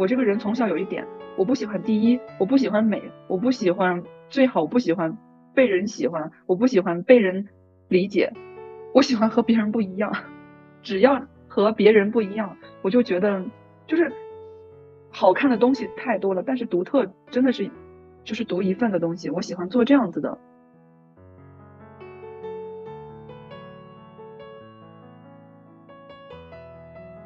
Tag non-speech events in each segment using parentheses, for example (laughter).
我这个人从小有一点，我不喜欢第一，我不喜欢美，我不喜欢最好，我不喜欢被人喜欢，我不喜欢被人理解，我喜欢和别人不一样。只要和别人不一样，我就觉得就是好看的东西太多了，但是独特真的是就是独一份的东西。我喜欢做这样子的。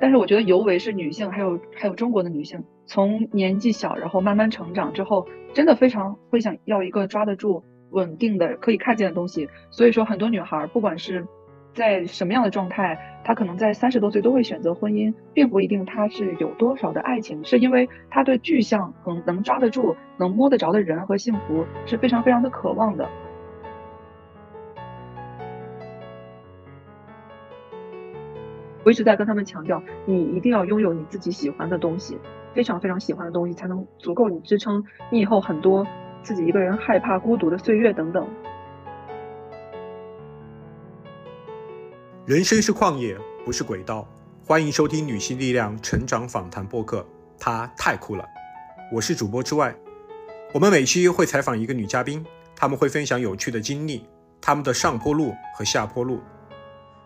但是我觉得，尤为是女性，还有还有中国的女性，从年纪小，然后慢慢成长之后，真的非常会想要一个抓得住、稳定的、可以看见的东西。所以说，很多女孩不管是在什么样的状态，她可能在三十多岁都会选择婚姻，并不一定她是有多少的爱情，是因为她对具象、能能抓得住、能摸得着的人和幸福是非常非常的渴望的。我一直在跟他们强调，你一定要拥有你自己喜欢的东西，非常非常喜欢的东西，才能足够你支撑你以后很多自己一个人害怕孤独的岁月等等。人生是旷野，不是轨道。欢迎收听女性力量成长访谈播客，她太酷了。我是主播之外，我们每期会采访一个女嘉宾，他们会分享有趣的经历，他们的上坡路和下坡路。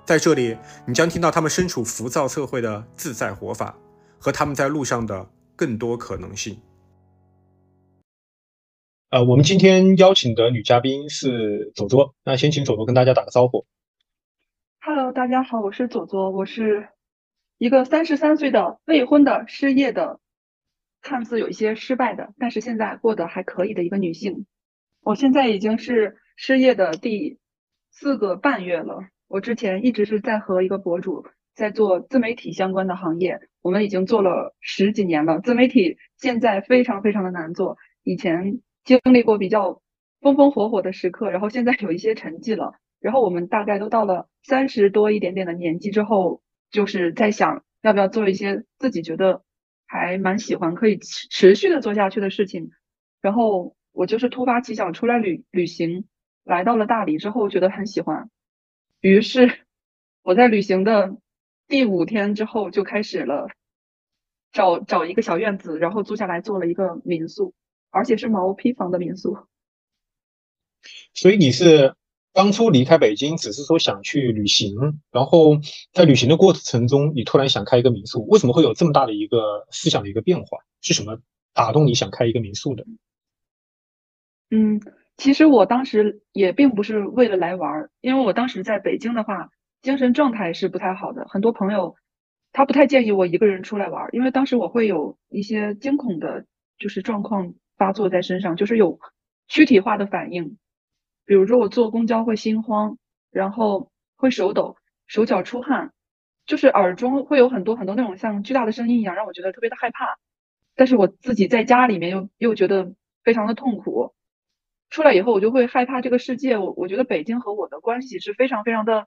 在这里，你将听到他们身处浮躁社会的自在活法，和他们在路上的更多可能性。呃，我们今天邀请的女嘉宾是左左，那先请左左跟大家打个招呼。Hello，大家好，我是左左，我是一个三十三岁的未婚的失业的，看似有一些失败的，但是现在过得还可以的一个女性。我现在已经是失业的第四个半月了。我之前一直是在和一个博主在做自媒体相关的行业，我们已经做了十几年了。自媒体现在非常非常的难做，以前经历过比较风风火火的时刻，然后现在有一些沉寂了。然后我们大概都到了三十多一点点的年纪之后，就是在想要不要做一些自己觉得还蛮喜欢、可以持持续的做下去的事情。然后我就是突发奇想出来旅旅行，来到了大理之后，觉得很喜欢。于是，我在旅行的第五天之后就开始了找找一个小院子，然后租下来做了一个民宿，而且是毛坯房的民宿。所以你是当初离开北京，只是说想去旅行，然后在旅行的过程中，你突然想开一个民宿，为什么会有这么大的一个思想的一个变化？是什么打动你想开一个民宿的？嗯。其实我当时也并不是为了来玩儿，因为我当时在北京的话，精神状态是不太好的。很多朋友他不太建议我一个人出来玩儿，因为当时我会有一些惊恐的，就是状况发作在身上，就是有躯体化的反应，比如说我坐公交会心慌，然后会手抖、手脚出汗，就是耳中会有很多很多那种像巨大的声音一样，让我觉得特别的害怕。但是我自己在家里面又又觉得非常的痛苦。出来以后，我就会害怕这个世界。我我觉得北京和我的关系是非常非常的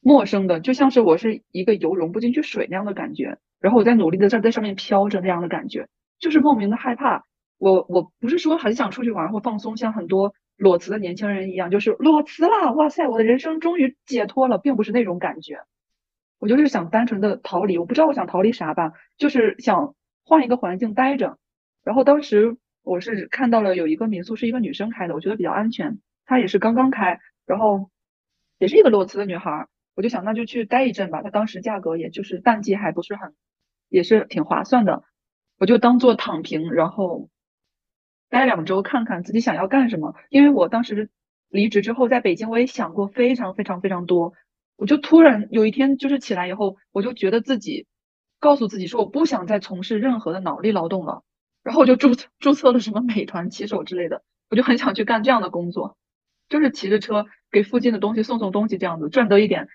陌生的，就像是我是一个油融不进去水那样的感觉。然后我在努力的在在上面飘着那样的感觉，就是莫名的害怕。我我不是说很想出去玩或放松，像很多裸辞的年轻人一样，就是裸辞了，哇塞，我的人生终于解脱了，并不是那种感觉。我就是想单纯的逃离，我不知道我想逃离啥吧，就是想换一个环境待着。然后当时。我是看到了有一个民宿是一个女生开的，我觉得比较安全。她也是刚刚开，然后也是一个裸辞的女孩，我就想那就去待一阵吧。她当时价格也就是淡季还不是很，也是挺划算的。我就当做躺平，然后待两周看看自己想要干什么。因为我当时离职之后在北京，我也想过非常非常非常多。我就突然有一天就是起来以后，我就觉得自己告诉自己说我不想再从事任何的脑力劳动了。然后我就注册注册了什么美团骑手之类的，我就很想去干这样的工作，就是骑着车给附近的东西送送东西这样子，赚得一点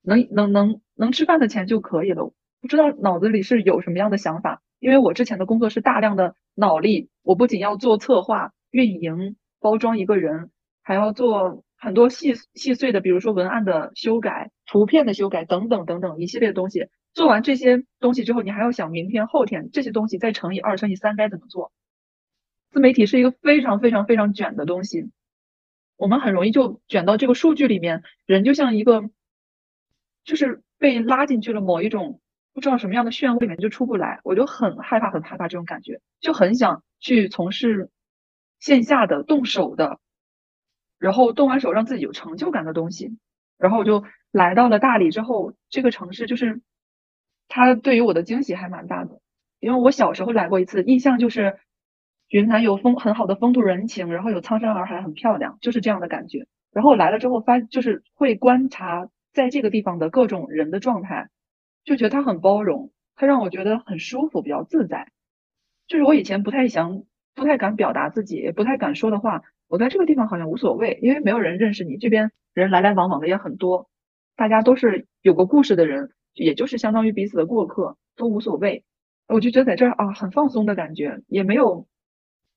能能能能吃饭的钱就可以了。不知道脑子里是有什么样的想法，因为我之前的工作是大量的脑力，我不仅要做策划、运营、包装一个人，还要做很多细细碎的，比如说文案的修改、图片的修改等等等等一系列的东西。做完这些东西之后，你还要想明天、后天这些东西再乘以二、乘以三该怎么做？自媒体是一个非常非常非常卷的东西，我们很容易就卷到这个数据里面。人就像一个，就是被拉进去了某一种不知道什么样的漩涡里面就出不来，我就很害怕，很害怕这种感觉，就很想去从事线下的动手的，然后动完手让自己有成就感的东西。然后我就来到了大理之后，这个城市就是它对于我的惊喜还蛮大的，因为我小时候来过一次，印象就是云南有风很好的风土人情，然后有苍山洱海很漂亮，就是这样的感觉。然后来了之后发就是会观察在这个地方的各种人的状态。就觉得他很包容，他让我觉得很舒服，比较自在。就是我以前不太想、不太敢表达自己，也不太敢说的话，我在这个地方好像无所谓，因为没有人认识你，这边人来来往往的也很多，大家都是有过故事的人，也就是相当于彼此的过客，都无所谓。我就觉得在这儿啊，很放松的感觉，也没有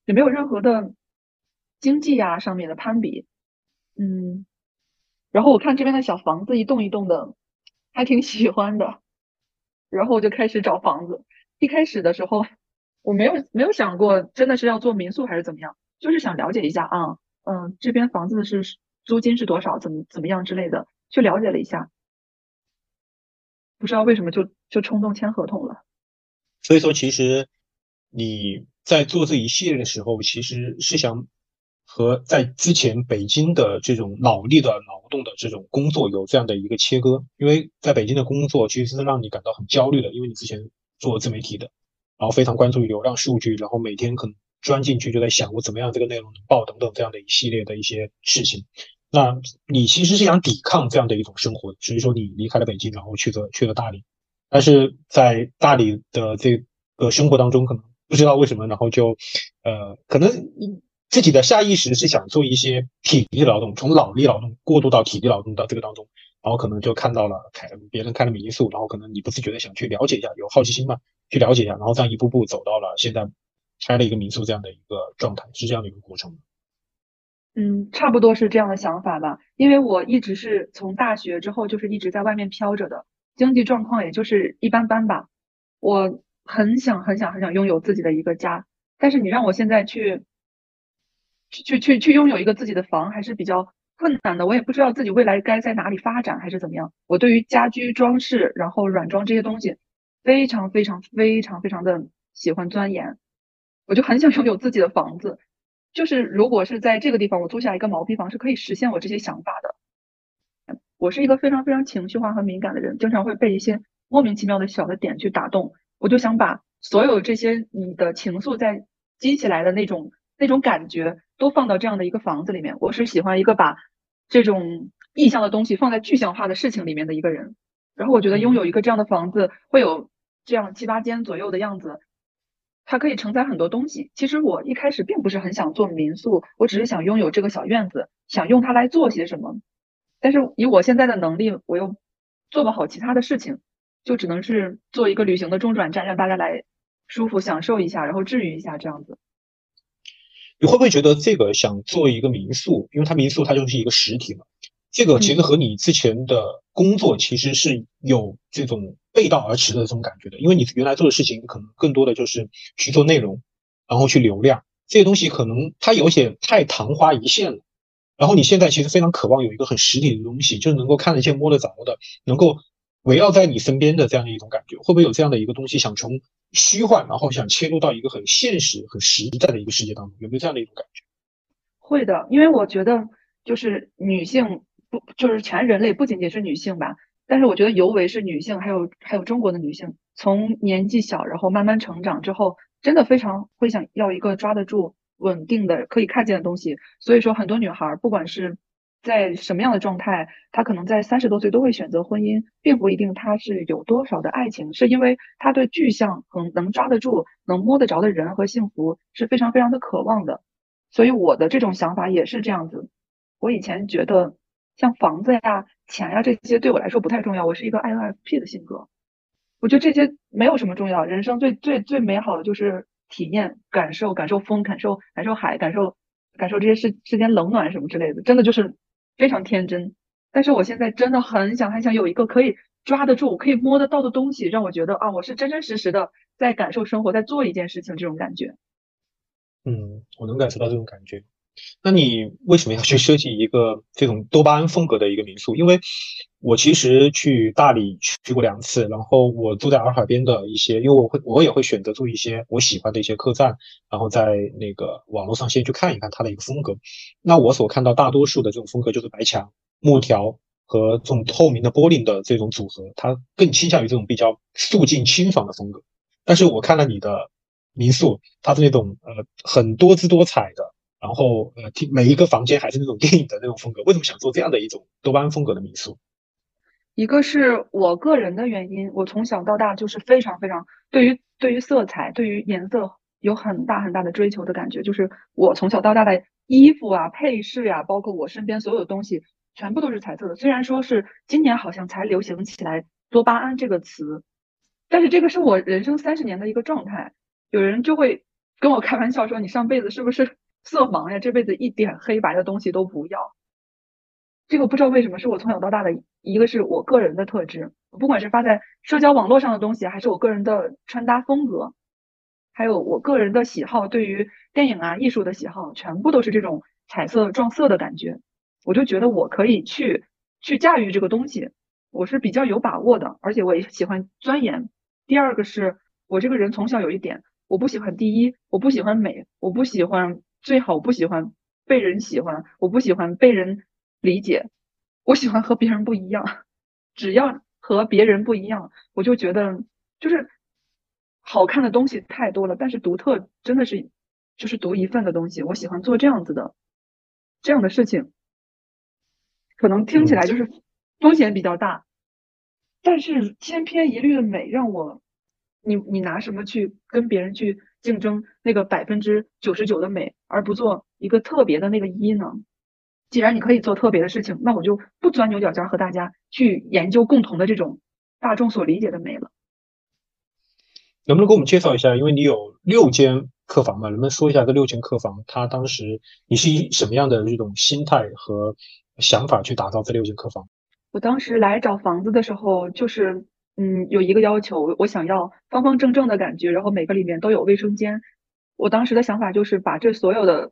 也没有任何的经济呀上面的攀比，嗯。然后我看这边的小房子一栋一栋的，还挺喜欢的。然后我就开始找房子。一开始的时候，我没有没有想过真的是要做民宿还是怎么样，就是想了解一下啊，嗯，这边房子是租金是多少，怎么怎么样之类的，去了解了一下。不知道为什么就就冲动签合同了。所以说，其实你在做这一系列的时候，其实是想。和在之前北京的这种脑力的劳动的这种工作有这样的一个切割，因为在北京的工作其实是让你感到很焦虑的，因为你之前做自媒体的，然后非常关注流量数据，然后每天可能钻进去就在想我怎么样这个内容能爆等等这样的一系列的一些事情。那你其实是想抵抗这样的一种生活，所以说你离开了北京，然后去了去了大理，但是在大理的这个生活当中，可能不知道为什么，然后就呃可能。自己的下意识是想做一些体力劳动，从脑力劳动过渡到体力劳动的这个当中，然后可能就看到了开别人开了民宿，然后可能你不自觉的想去了解一下，有好奇心嘛，去了解一下，然后这样一步步走到了现在开了一个民宿这样的一个状态，是这样的一个过程。嗯，差不多是这样的想法吧，因为我一直是从大学之后就是一直在外面飘着的，经济状况也就是一般般吧。我很想很想很想拥有自己的一个家，但是你让我现在去。去去去拥有一个自己的房还是比较困难的，我也不知道自己未来该在哪里发展还是怎么样。我对于家居装饰，然后软装这些东西，非常非常非常非常的喜欢钻研，我就很想拥有自己的房子。就是如果是在这个地方，我租下一个毛坯房，是可以实现我这些想法的。我是一个非常非常情绪化和敏感的人，经常会被一些莫名其妙的小的点去打动。我就想把所有这些你的情愫在积起来的那种那种感觉。都放到这样的一个房子里面，我是喜欢一个把这种意象的东西放在具象化的事情里面的一个人。然后我觉得拥有一个这样的房子，会有这样七八间左右的样子，它可以承载很多东西。其实我一开始并不是很想做民宿，我只是想拥有这个小院子，想用它来做些什么。但是以我现在的能力，我又做不好其他的事情，就只能是做一个旅行的中转站，让大家来舒服享受一下，然后治愈一下这样子。你会不会觉得这个想做一个民宿，因为它民宿它就是一个实体嘛？这个其实和你之前的工作其实是有这种背道而驰的这种感觉的，因为你原来做的事情可能更多的就是去做内容，然后去流量这些东西，可能它有些太昙花一现了。然后你现在其实非常渴望有一个很实体的东西，就是能够看得见、摸得着的，能够围绕在你身边的这样的一种感觉。会不会有这样的一个东西，想从？虚幻，然后想切入到一个很现实、很实在的一个世界当中，有没有这样的一种感觉？会的，因为我觉得就是女性不就是全人类不仅仅是女性吧，但是我觉得尤为是女性，还有还有中国的女性，从年纪小然后慢慢成长之后，真的非常会想要一个抓得住、稳定的、可以看见的东西。所以说，很多女孩不管是。在什么样的状态，她可能在三十多岁都会选择婚姻，并不一定她是有多少的爱情，是因为她对具象很能抓得住、能摸得着的人和幸福是非常非常的渴望的。所以我的这种想法也是这样子。我以前觉得像房子呀、钱呀这些对我来说不太重要，我是一个 INFP 的性格，我觉得这些没有什么重要。人生最最最美好的就是体验、感受、感受风、感受感受海、感受感受这些世世间冷暖什么之类的，真的就是。非常天真，但是我现在真的很想很想有一个可以抓得住、可以摸得到的东西，让我觉得啊，我是真真实实的在感受生活，在做一件事情这种感觉。嗯，我能感受到这种感觉。那你为什么要去设计一个这种多巴胺风格的一个民宿？因为我其实去大理去过两次，然后我住在洱海边的一些，因为我会我也会选择住一些我喜欢的一些客栈，然后在那个网络上先去看一看它的一个风格。那我所看到大多数的这种风格就是白墙、木条和这种透明的玻璃的这种组合，它更倾向于这种比较素净清爽的风格。但是我看了你的民宿，它是那种呃很多姿多彩的，然后呃每一个房间还是那种电影的那种风格。为什么想做这样的一种多巴胺风格的民宿？一个是我个人的原因，我从小到大就是非常非常对于对于色彩、对于颜色有很大很大的追求的感觉，就是我从小到大的衣服啊、配饰呀，包括我身边所有的东西，全部都是彩色的。虽然说是今年好像才流行起来“多巴胺”这个词，但是这个是我人生三十年的一个状态。有人就会跟我开玩笑说：“你上辈子是不是色盲呀？这辈子一点黑白的东西都不要。”这个不知道为什么是我从小到大的一个是我个人的特质，不管是发在社交网络上的东西，还是我个人的穿搭风格，还有我个人的喜好，对于电影啊艺术的喜好，全部都是这种彩色撞色的感觉。我就觉得我可以去去驾驭这个东西，我是比较有把握的，而且我也喜欢钻研。第二个是我这个人从小有一点，我不喜欢第一，我不喜欢美，我不喜欢最好，不喜欢被人喜欢，我不喜欢被人。理解，我喜欢和别人不一样，只要和别人不一样，我就觉得就是好看的东西太多了，但是独特真的是就是独一份的东西。我喜欢做这样子的这样的事情，可能听起来就是风险比较大，但是千篇一律的美让我，你你拿什么去跟别人去竞争那个百分之九十九的美，而不做一个特别的那个一呢？既然你可以做特别的事情，那我就不钻牛角尖和大家去研究共同的这种大众所理解的美了。能不能给我们介绍一下？因为你有六间客房嘛，能不能说一下这六间客房，它当时你是以什么样的这种心态和想法去打造这六间客房？我当时来找房子的时候，就是嗯，有一个要求，我想要方方正正的感觉，然后每个里面都有卫生间。我当时的想法就是把这所有的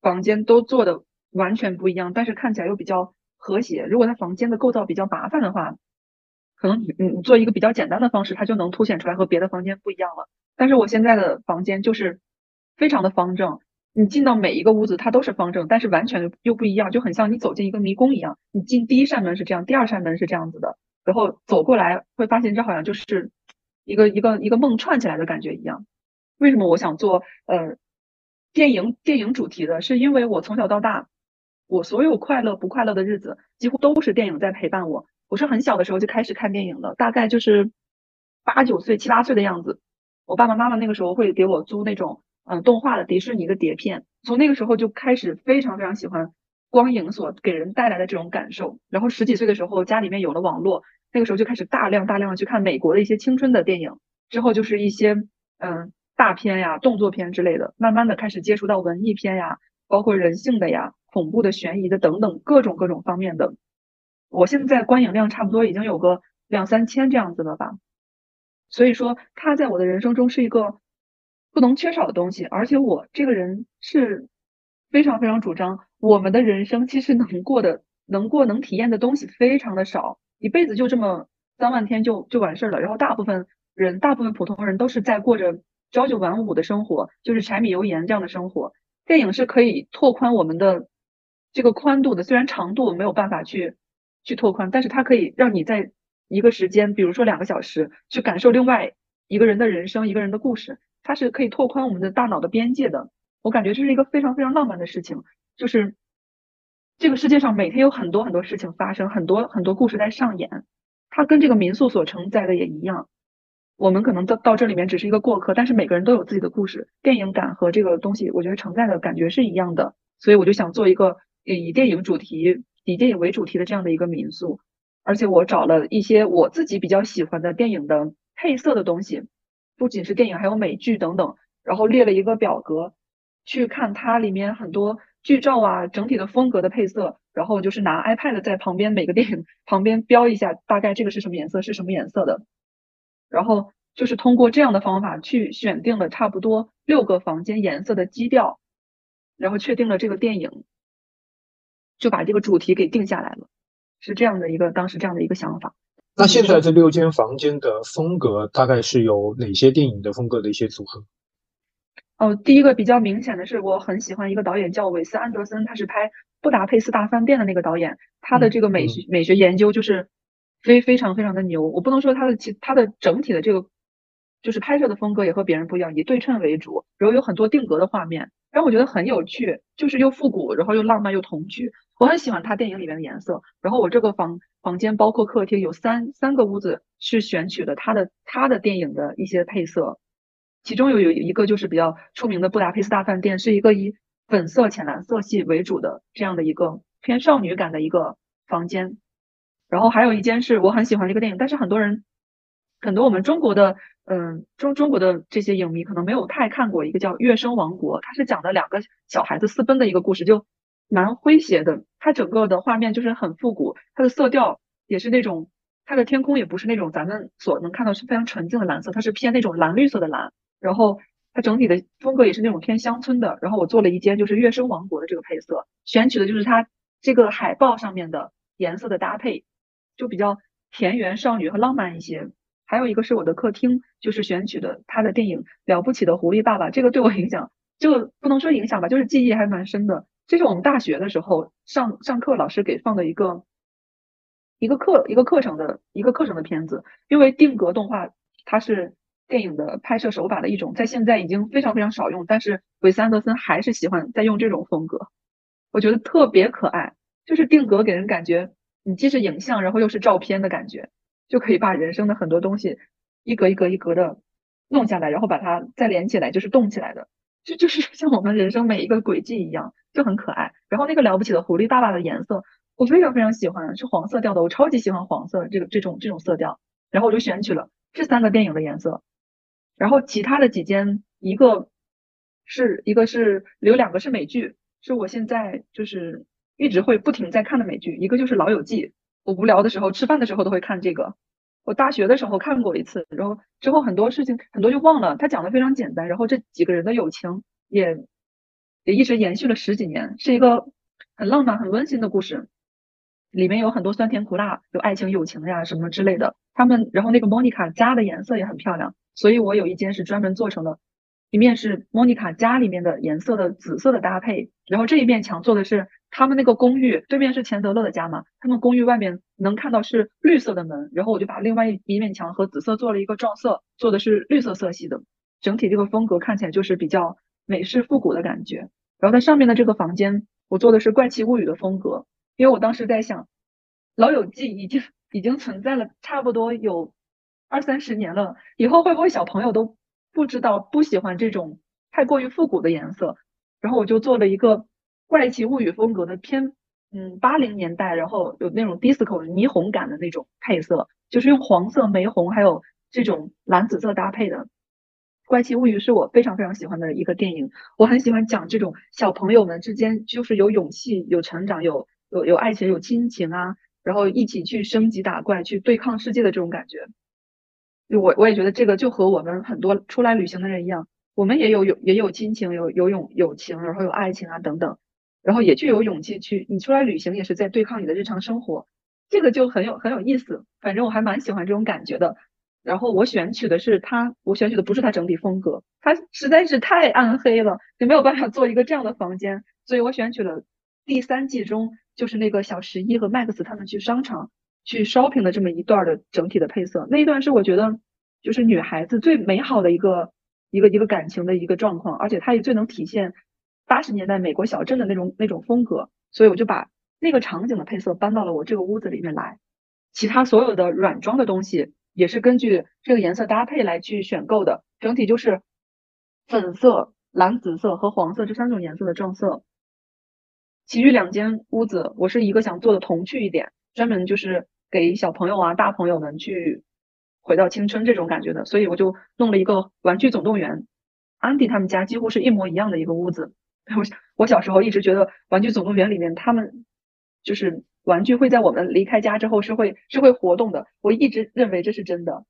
房间都做的。完全不一样，但是看起来又比较和谐。如果它房间的构造比较麻烦的话，可能你你做一个比较简单的方式，它就能凸显出来和别的房间不一样了。但是我现在的房间就是非常的方正，你进到每一个屋子它都是方正，但是完全又不一样，就很像你走进一个迷宫一样。你进第一扇门是这样，第二扇门是这样子的，然后走过来会发现这好像就是一个一个一个梦串起来的感觉一样。为什么我想做呃电影电影主题的？是因为我从小到大。我所有快乐不快乐的日子，几乎都是电影在陪伴我。我是很小的时候就开始看电影了，大概就是八九岁、七八岁的样子。我爸爸妈妈那个时候会给我租那种嗯动画的迪士尼的碟片，从那个时候就开始非常非常喜欢光影所给人带来的这种感受。然后十几岁的时候，家里面有了网络，那个时候就开始大量大量的去看美国的一些青春的电影，之后就是一些嗯大片呀、动作片之类的，慢慢的开始接触到文艺片呀，包括人性的呀。恐怖的、悬疑的等等各种各种方面的，我现在观影量差不多已经有个两三千这样子了吧。所以说，它在我的人生中是一个不能缺少的东西。而且我这个人是非常非常主张，我们的人生其实能过的、能过、能体验的东西非常的少，一辈子就这么三万天就就完事儿了。然后大部分人、大部分普通人都是在过着朝九晚五的生活，就是柴米油盐这样的生活。电影是可以拓宽我们的。这个宽度的，虽然长度没有办法去去拓宽，但是它可以让你在一个时间，比如说两个小时，去感受另外一个人的人生，一个人的故事，它是可以拓宽我们的大脑的边界的。我感觉这是一个非常非常浪漫的事情，就是这个世界上每天有很多很多事情发生，很多很多故事在上演，它跟这个民宿所承载的也一样。我们可能到到这里面只是一个过客，但是每个人都有自己的故事，电影感和这个东西，我觉得承载的感觉是一样的，所以我就想做一个。以电影主题、以电影为主题的这样的一个民宿，而且我找了一些我自己比较喜欢的电影的配色的东西，不仅是电影，还有美剧等等，然后列了一个表格，去看它里面很多剧照啊，整体的风格的配色，然后就是拿 iPad 在旁边每个电影旁边标一下，大概这个是什么颜色，是什么颜色的，然后就是通过这样的方法去选定了差不多六个房间颜色的基调，然后确定了这个电影。就把这个主题给定下来了，是这样的一个当时这样的一个想法。那现在这六间房间的风格大概是有哪些电影的风格的一些组合？哦，第一个比较明显的是，我很喜欢一个导演叫韦斯安德森，他是拍《布达佩斯大饭店》的那个导演，他的这个美学美学研究就是非非常非常的牛。我不能说他的其他的整体的这个就是拍摄的风格也和别人不一样，以对称为主，然后有很多定格的画面，让我觉得很有趣，就是又复古，然后又浪漫又童趣。我很喜欢他电影里面的颜色。然后我这个房房间包括客厅有三三个屋子是选取的他的他的电影的一些配色。其中有有一个就是比较出名的布达佩斯大饭店，是一个以粉色、浅蓝色系为主的这样的一个偏少女感的一个房间。然后还有一间是我很喜欢的一个电影，但是很多人很多我们中国的嗯中中国的这些影迷可能没有太看过一个叫《月升王国》，它是讲的两个小孩子私奔的一个故事，就蛮诙谐的。它整个的画面就是很复古，它的色调也是那种，它的天空也不是那种咱们所能看到是非常纯净的蓝色，它是偏那种蓝绿色的蓝。然后它整体的风格也是那种偏乡村的。然后我做了一间就是月升王国的这个配色，选取的就是它这个海报上面的颜色的搭配，就比较田园少女和浪漫一些。还有一个是我的客厅，就是选取的他的电影《了不起的狐狸爸爸》，这个对我影响就不能说影响吧，就是记忆还蛮深的。这是我们大学的时候上上课老师给放的一个一个课一个课程的一个课程的片子，因为定格动画它是。电影的拍摄手法的一种，在现在已经非常非常少用，但是韦斯安德森还是喜欢在用这种风格，我觉得特别可爱。就是定格给人感觉，你既是影像，然后又是照片的感觉，就可以把人生的很多东西一格一格一格的弄下来，然后把它再连起来，就是动起来的，就就是像我们人生每一个轨迹一样，就很可爱。然后那个了不起的狐狸爸爸的颜色，我非常非常喜欢，是黄色调的，我超级喜欢黄色这个这种这种色调，然后我就选取了这三个电影的颜色。然后其他的几间，一个是一个是有两个是美剧，是我现在就是一直会不停在看的美剧。一个就是《老友记》，我无聊的时候吃饭的时候都会看这个。我大学的时候看过一次，然后之后很多事情很多就忘了。它讲的非常简单，然后这几个人的友情也也一直延续了十几年，是一个很浪漫、很温馨的故事。里面有很多酸甜苦辣，有爱情、友情呀什么之类的。他们然后那个莫妮卡家的颜色也很漂亮。所以我有一间是专门做成了，一面是莫妮卡家里面的颜色的紫色的搭配，然后这一面墙做的是他们那个公寓对面是钱德勒的家嘛，他们公寓外面能看到是绿色的门，然后我就把另外一面墙和紫色做了一个撞色，做的是绿色色系的，整体这个风格看起来就是比较美式复古的感觉。然后它上面的这个房间我做的是怪奇物语的风格，因为我当时在想，老友记已经已经存在了差不多有。二三十年了，以后会不会小朋友都不知道不喜欢这种太过于复古的颜色？然后我就做了一个怪奇物语风格的偏嗯八零年代，然后有那种 disco 霓虹感的那种配色，就是用黄色、玫红还有这种蓝紫色搭配的。怪奇物语是我非常非常喜欢的一个电影，我很喜欢讲这种小朋友们之间就是有勇气、有成长、有有有爱情、有亲情啊，然后一起去升级打怪、去对抗世界的这种感觉。我我也觉得这个就和我们很多出来旅行的人一样，我们也有有也有亲情，有有勇友情，然后有爱情啊等等，然后也具有勇气去。你出来旅行也是在对抗你的日常生活，这个就很有很有意思。反正我还蛮喜欢这种感觉的。然后我选取的是它，我选取的不是它整体风格，它实在是太暗黑了，就没有办法做一个这样的房间。所以我选取了第三季中就是那个小十一和 Max 他们去商场。去 shopping 的这么一段的整体的配色，那一段是我觉得就是女孩子最美好的一个一个一个感情的一个状况，而且它也最能体现八十年代美国小镇的那种那种风格，所以我就把那个场景的配色搬到了我这个屋子里面来。其他所有的软装的东西也是根据这个颜色搭配来去选购的，整体就是粉色、蓝紫色和黄色这三种颜色的撞色。其余两间屋子我是一个想做的童趣一点，专门就是。给小朋友啊、大朋友们去回到青春这种感觉的，所以我就弄了一个《玩具总动员》。安迪他们家几乎是一模一样的一个屋子。(laughs) 我我小时候一直觉得《玩具总动员》里面他们就是玩具会在我们离开家之后是会是会活动的，我一直认为这是真的。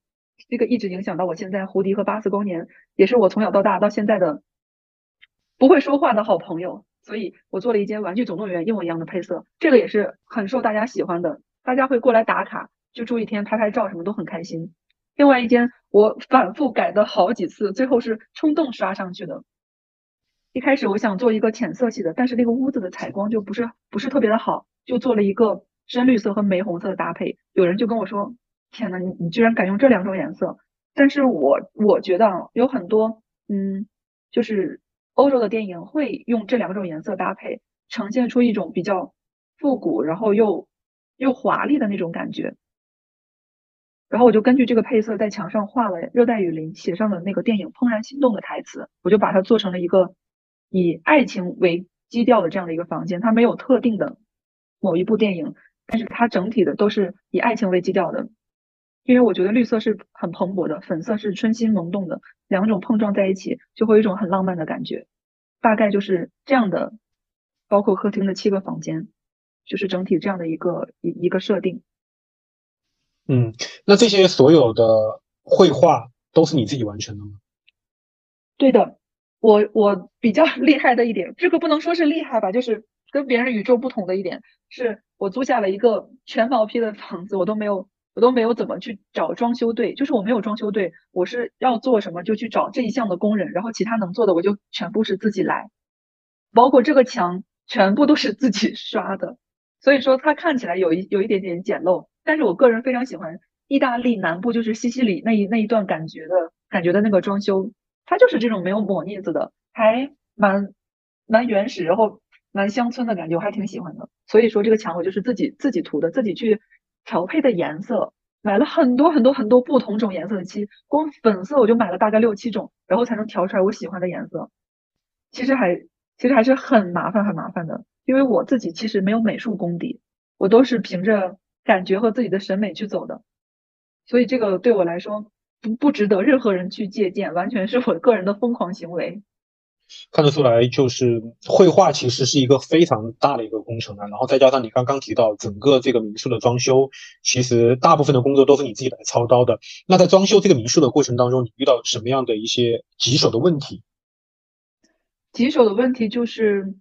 这个一直影响到我现在，胡迪和巴斯光年也是我从小到大到现在的不会说话的好朋友。所以我做了一间《玩具总动员》一模一样的配色，这个也是很受大家喜欢的。大家会过来打卡，就住一天拍拍照，什么都很开心。另外一间我反复改的好几次，最后是冲动刷上去的。一开始我想做一个浅色系的，但是那个屋子的采光就不是不是特别的好，就做了一个深绿色和玫红色的搭配。有人就跟我说：“天呐，你你居然敢用这两种颜色！”但是我我觉得有很多嗯，就是欧洲的电影会用这两种颜色搭配，呈现出一种比较复古，然后又又华丽的那种感觉。然后我就根据这个配色在墙上画了《热带雨林》，写上了那个电影《怦然心动》的台词。我就把它做成了一个以爱情为基调的这样的一个房间。它没有特定的某一部电影，但是它整体的都是以爱情为基调的。因为我觉得绿色是很蓬勃的，粉色是春心萌动的，两种碰撞在一起就会有一种很浪漫的感觉。大概就是这样的，包括客厅的七个房间，就是整体这样的一个一一个设定。嗯，那这些所有的绘画都是你自己完成的吗？对的，我我比较 (laughs) 厉害的一点，这个不能说是厉害吧，就是跟别人与众不同的一点，是我租下了一个全毛坯的房子，我都没有我都没有怎么去找装修队，就是我没有装修队，我是要做什么就去找这一项的工人，然后其他能做的我就全部是自己来，包括这个墙全部都是自己 (laughs) 刷的，所以说它看起来有一有一点点简陋。但是我个人非常喜欢意大利南部，就是西西里那一那一段感觉的感觉的那个装修，它就是这种没有抹腻子的，还蛮蛮原始，然后蛮乡村的感觉，我还挺喜欢的。所以说这个墙我就是自己自己涂的，自己去调配的颜色，买了很多很多很多不同种颜色的漆，光粉色我就买了大概六七种，然后才能调出来我喜欢的颜色。其实还其实还是很麻烦很麻烦的，因为我自己其实没有美术功底，我都是凭着。感觉和自己的审美去走的，所以这个对我来说不不值得任何人去借鉴，完全是我个人的疯狂行为。看得出来，就是绘画其实是一个非常大的一个工程啊。然后再加上你刚刚提到整个这个民宿的装修，其实大部分的工作都是你自己来操刀的。那在装修这个民宿的过程当中，你遇到什么样的一些棘手的问题？棘手的问题就是，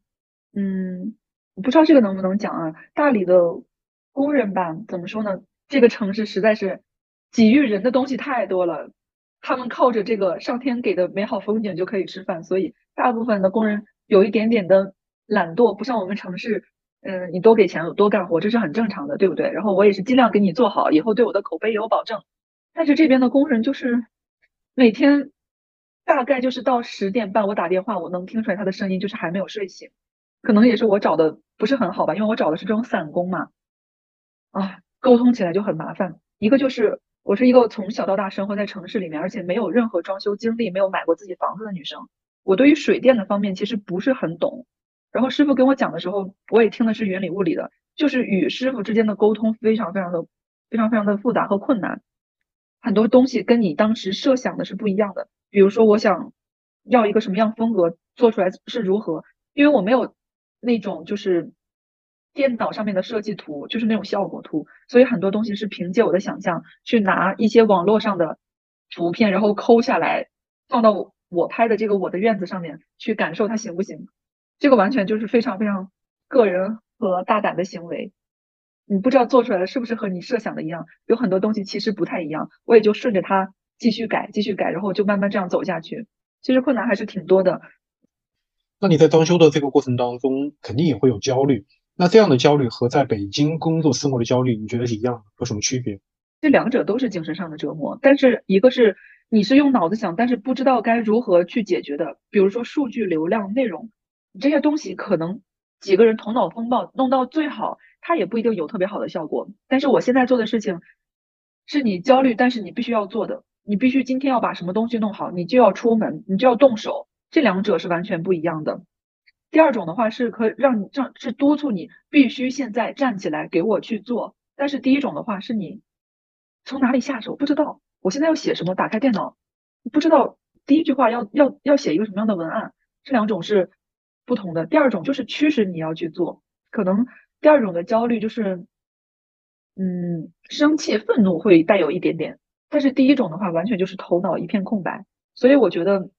嗯，我不知道这个能不能讲啊，大理的。工人吧，怎么说呢？这个城市实在是给予人的东西太多了，他们靠着这个上天给的美好风景就可以吃饭，所以大部分的工人有一点点的懒惰，不像我们城市，嗯，你多给钱多干活，这是很正常的，对不对？然后我也是尽量给你做好，以后对我的口碑也有保证。但是这边的工人就是每天大概就是到十点半，我打电话，我能听出来他的声音就是还没有睡醒，可能也是我找的不是很好吧，因为我找的是这种散工嘛。啊，沟通起来就很麻烦。一个就是我是一个从小到大生活在城市里面，而且没有任何装修经历，没有买过自己房子的女生。我对于水电的方面其实不是很懂。然后师傅跟我讲的时候，我也听的是云里雾里的，就是与师傅之间的沟通非常非常的非常非常的复杂和困难。很多东西跟你当时设想的是不一样的。比如说，我想要一个什么样风格做出来是如何，因为我没有那种就是。电脑上面的设计图就是那种效果图，所以很多东西是凭借我的想象去拿一些网络上的图片，然后抠下来放到我拍的这个我的院子上面去感受它行不行？这个完全就是非常非常个人和大胆的行为。你不知道做出来的是不是和你设想的一样？有很多东西其实不太一样，我也就顺着它继续改，继续改，然后就慢慢这样走下去。其实困难还是挺多的。那你在装修的这个过程当中，肯定也会有焦虑。那这样的焦虑和在北京工作生活的焦虑，你觉得是一样的？有什么区别？这两者都是精神上的折磨，但是一个是你是用脑子想，但是不知道该如何去解决的。比如说数据流量、内容这些东西，可能几个人头脑风暴弄到最好，它也不一定有特别好的效果。但是我现在做的事情，是你焦虑，但是你必须要做的，你必须今天要把什么东西弄好，你就要出门，你就要动手，这两者是完全不一样的。第二种的话是可以让你让是督促你必须现在站起来给我去做，但是第一种的话是你从哪里下手不知道，我现在要写什么，打开电脑不知道第一句话要要要写一个什么样的文案，这两种是不同的。第二种就是驱使你要去做，可能第二种的焦虑就是嗯生气愤怒会带有一点点，但是第一种的话完全就是头脑一片空白，所以我觉得。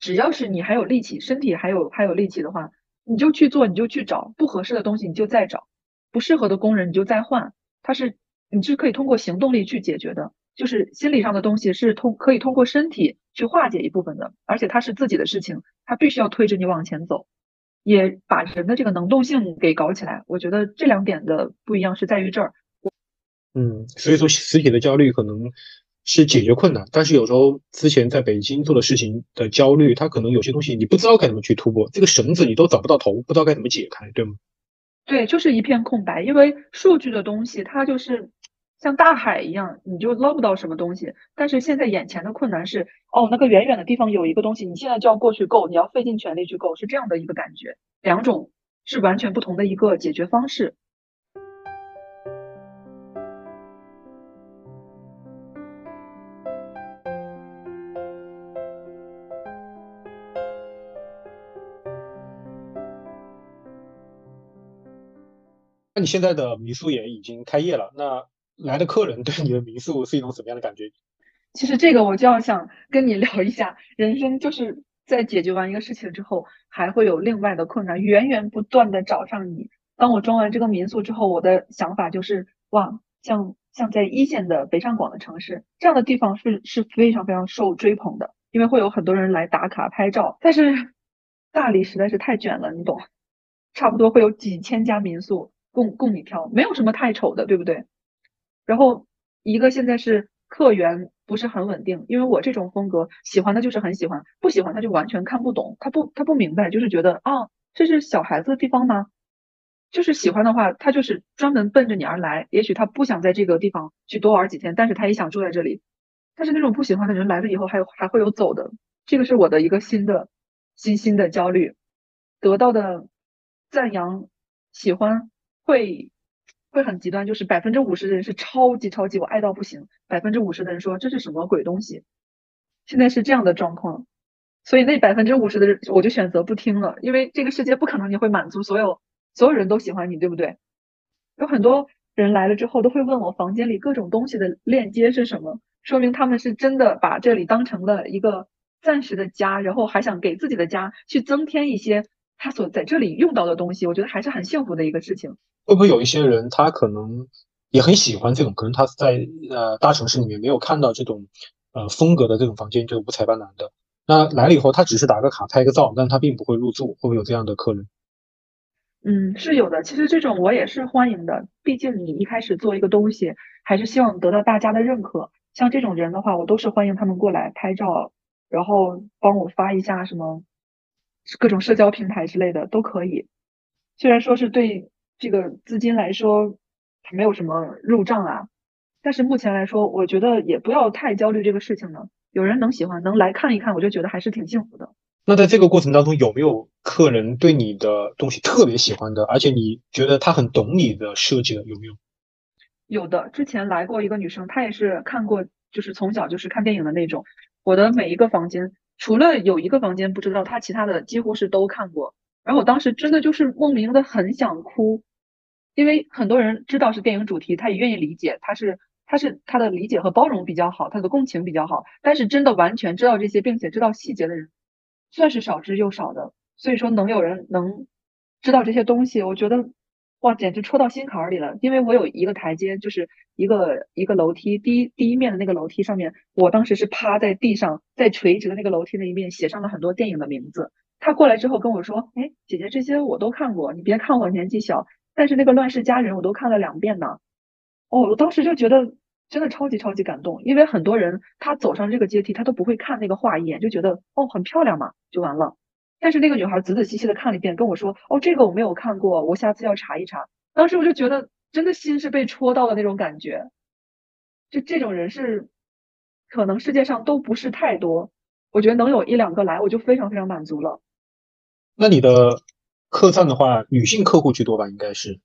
只要是你还有力气，身体还有还有力气的话，你就去做，你就去找不合适的东西，你就再找不适合的工人，你就再换。它是你是可以通过行动力去解决的，就是心理上的东西是通可以通过身体去化解一部分的，而且它是自己的事情，它必须要推着你往前走，也把人的这个能动性给搞起来。我觉得这两点的不一样是在于这儿。嗯，所以说实体的焦虑可能是解决困难，但是有时候之前在北京做的事情的焦虑，它可能有些东西你不知道该怎么去突破，这个绳子你都找不到头，不知道该怎么解开，对吗？对，就是一片空白，因为数据的东西它就是像大海一样，你就捞不到什么东西。但是现在眼前的困难是，哦，那个远远的地方有一个东西，你现在就要过去够，你要费尽全力去够，是这样的一个感觉。两种是完全不同的一个解决方式。那你现在的民宿也已经开业了，那来的客人对你的民宿是一种什么样的感觉？(laughs) 其实这个我就要想跟你聊一下，人生就是在解决完一个事情之后，还会有另外的困难源源不断的找上你。当我装完这个民宿之后，我的想法就是，哇，像像在一线的北上广的城市这样的地方是是非常非常受追捧的，因为会有很多人来打卡拍照。但是大理实在是太卷了，你懂，差不多会有几千家民宿。供供你挑，没有什么太丑的，对不对？然后一个现在是客源不是很稳定，因为我这种风格喜欢的就是很喜欢，不喜欢他就完全看不懂，他不他不明白，就是觉得啊这是小孩子的地方吗？就是喜欢的话，他就是专门奔着你而来。也许他不想在这个地方去多玩几天，但是他也想住在这里。但是那种不喜欢的人来了以后，还有还会有走的，这个是我的一个新的新新的焦虑，得到的赞扬喜欢。会会很极端，就是百分之五十的人是超级超级我爱到不行，百分之五十的人说这是什么鬼东西。现在是这样的状况，所以那百分之五十的人我就选择不听了，因为这个世界不可能你会满足所有所有人都喜欢你，对不对？有很多人来了之后都会问我房间里各种东西的链接是什么，说明他们是真的把这里当成了一个暂时的家，然后还想给自己的家去增添一些。他所在这里用到的东西，我觉得还是很幸福的一个事情。会不会有一些人，他可能也很喜欢这种，可能他在呃大城市里面没有看到这种呃风格的这种房间，就五彩斑斓的。那来了以后，他只是打个卡、拍个照，但他并不会入住。会不会有这样的客人？嗯，是有的。其实这种我也是欢迎的，毕竟你一开始做一个东西，还是希望得到大家的认可。像这种人的话，我都是欢迎他们过来拍照，然后帮我发一下什么。各种社交平台之类的都可以，虽然说是对这个资金来说没有什么入账啊，但是目前来说，我觉得也不要太焦虑这个事情了。有人能喜欢，能来看一看，我就觉得还是挺幸福的。那在这个过程当中，有没有客人对你的东西特别喜欢的，而且你觉得他很懂你的设计的，有没有？有的，之前来过一个女生，她也是看过，就是从小就是看电影的那种。我的每一个房间。除了有一个房间不知道，他其他的几乎是都看过。然后我当时真的就是莫名的很想哭，因为很多人知道是电影主题，他也愿意理解，他是他是他的理解和包容比较好，他的共情比较好。但是真的完全知道这些并且知道细节的人，算是少之又少的。所以说能有人能知道这些东西，我觉得。哇，简直戳到心坎里了！因为我有一个台阶，就是一个一个楼梯，第一第一面的那个楼梯上面，我当时是趴在地上，在垂直的那个楼梯那一面写上了很多电影的名字。他过来之后跟我说：“哎，姐姐，这些我都看过，你别看我年纪小，但是那个《乱世佳人》我都看了两遍呢。”哦，我当时就觉得真的超级超级感动，因为很多人他走上这个阶梯，他都不会看那个画一眼，就觉得哦很漂亮嘛，就完了。但是那个女孩仔仔细细的看了一遍，跟我说：“哦，这个我没有看过，我下次要查一查。”当时我就觉得，真的心是被戳到的那种感觉。就这种人是，可能世界上都不是太多。我觉得能有一两个来，我就非常非常满足了。那你的客栈的话，女性客户居多吧？应该是，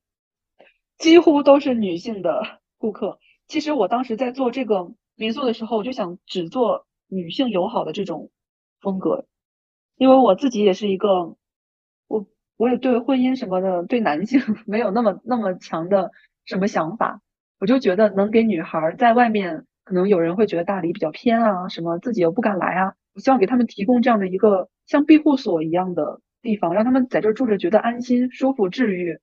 几乎都是女性的顾客。其实我当时在做这个民宿的时候，我就想只做女性友好的这种风格。因为我自己也是一个，我我也对婚姻什么的，对男性 (laughs) 没有那么那么强的什么想法，我就觉得能给女孩在外面，可能有人会觉得大理比较偏啊，什么自己又不敢来啊，我希望给他们提供这样的一个像庇护所一样的地方，让他们在这住着觉得安心、舒服、治愈，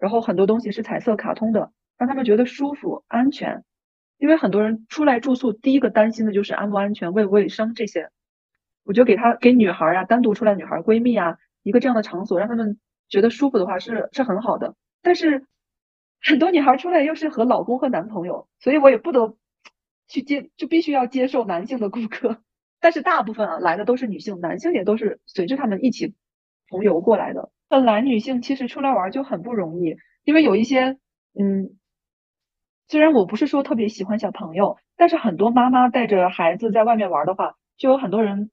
然后很多东西是彩色卡通的，让他们觉得舒服、安全。因为很多人出来住宿，第一个担心的就是安不安全、卫不卫生这些。我就给他给女孩呀，单独出来女孩闺蜜啊，一个这样的场所，让他们觉得舒服的话是是很好的。但是很多女孩出来又是和老公和男朋友，所以我也不得去接，就必须要接受男性的顾客。但是大部分啊来的都是女性，男性也都是随着他们一起同游过来的。本来女性其实出来玩就很不容易，因为有一些嗯。虽然我不是说特别喜欢小朋友，但是很多妈妈带着孩子在外面玩的话，就有很多人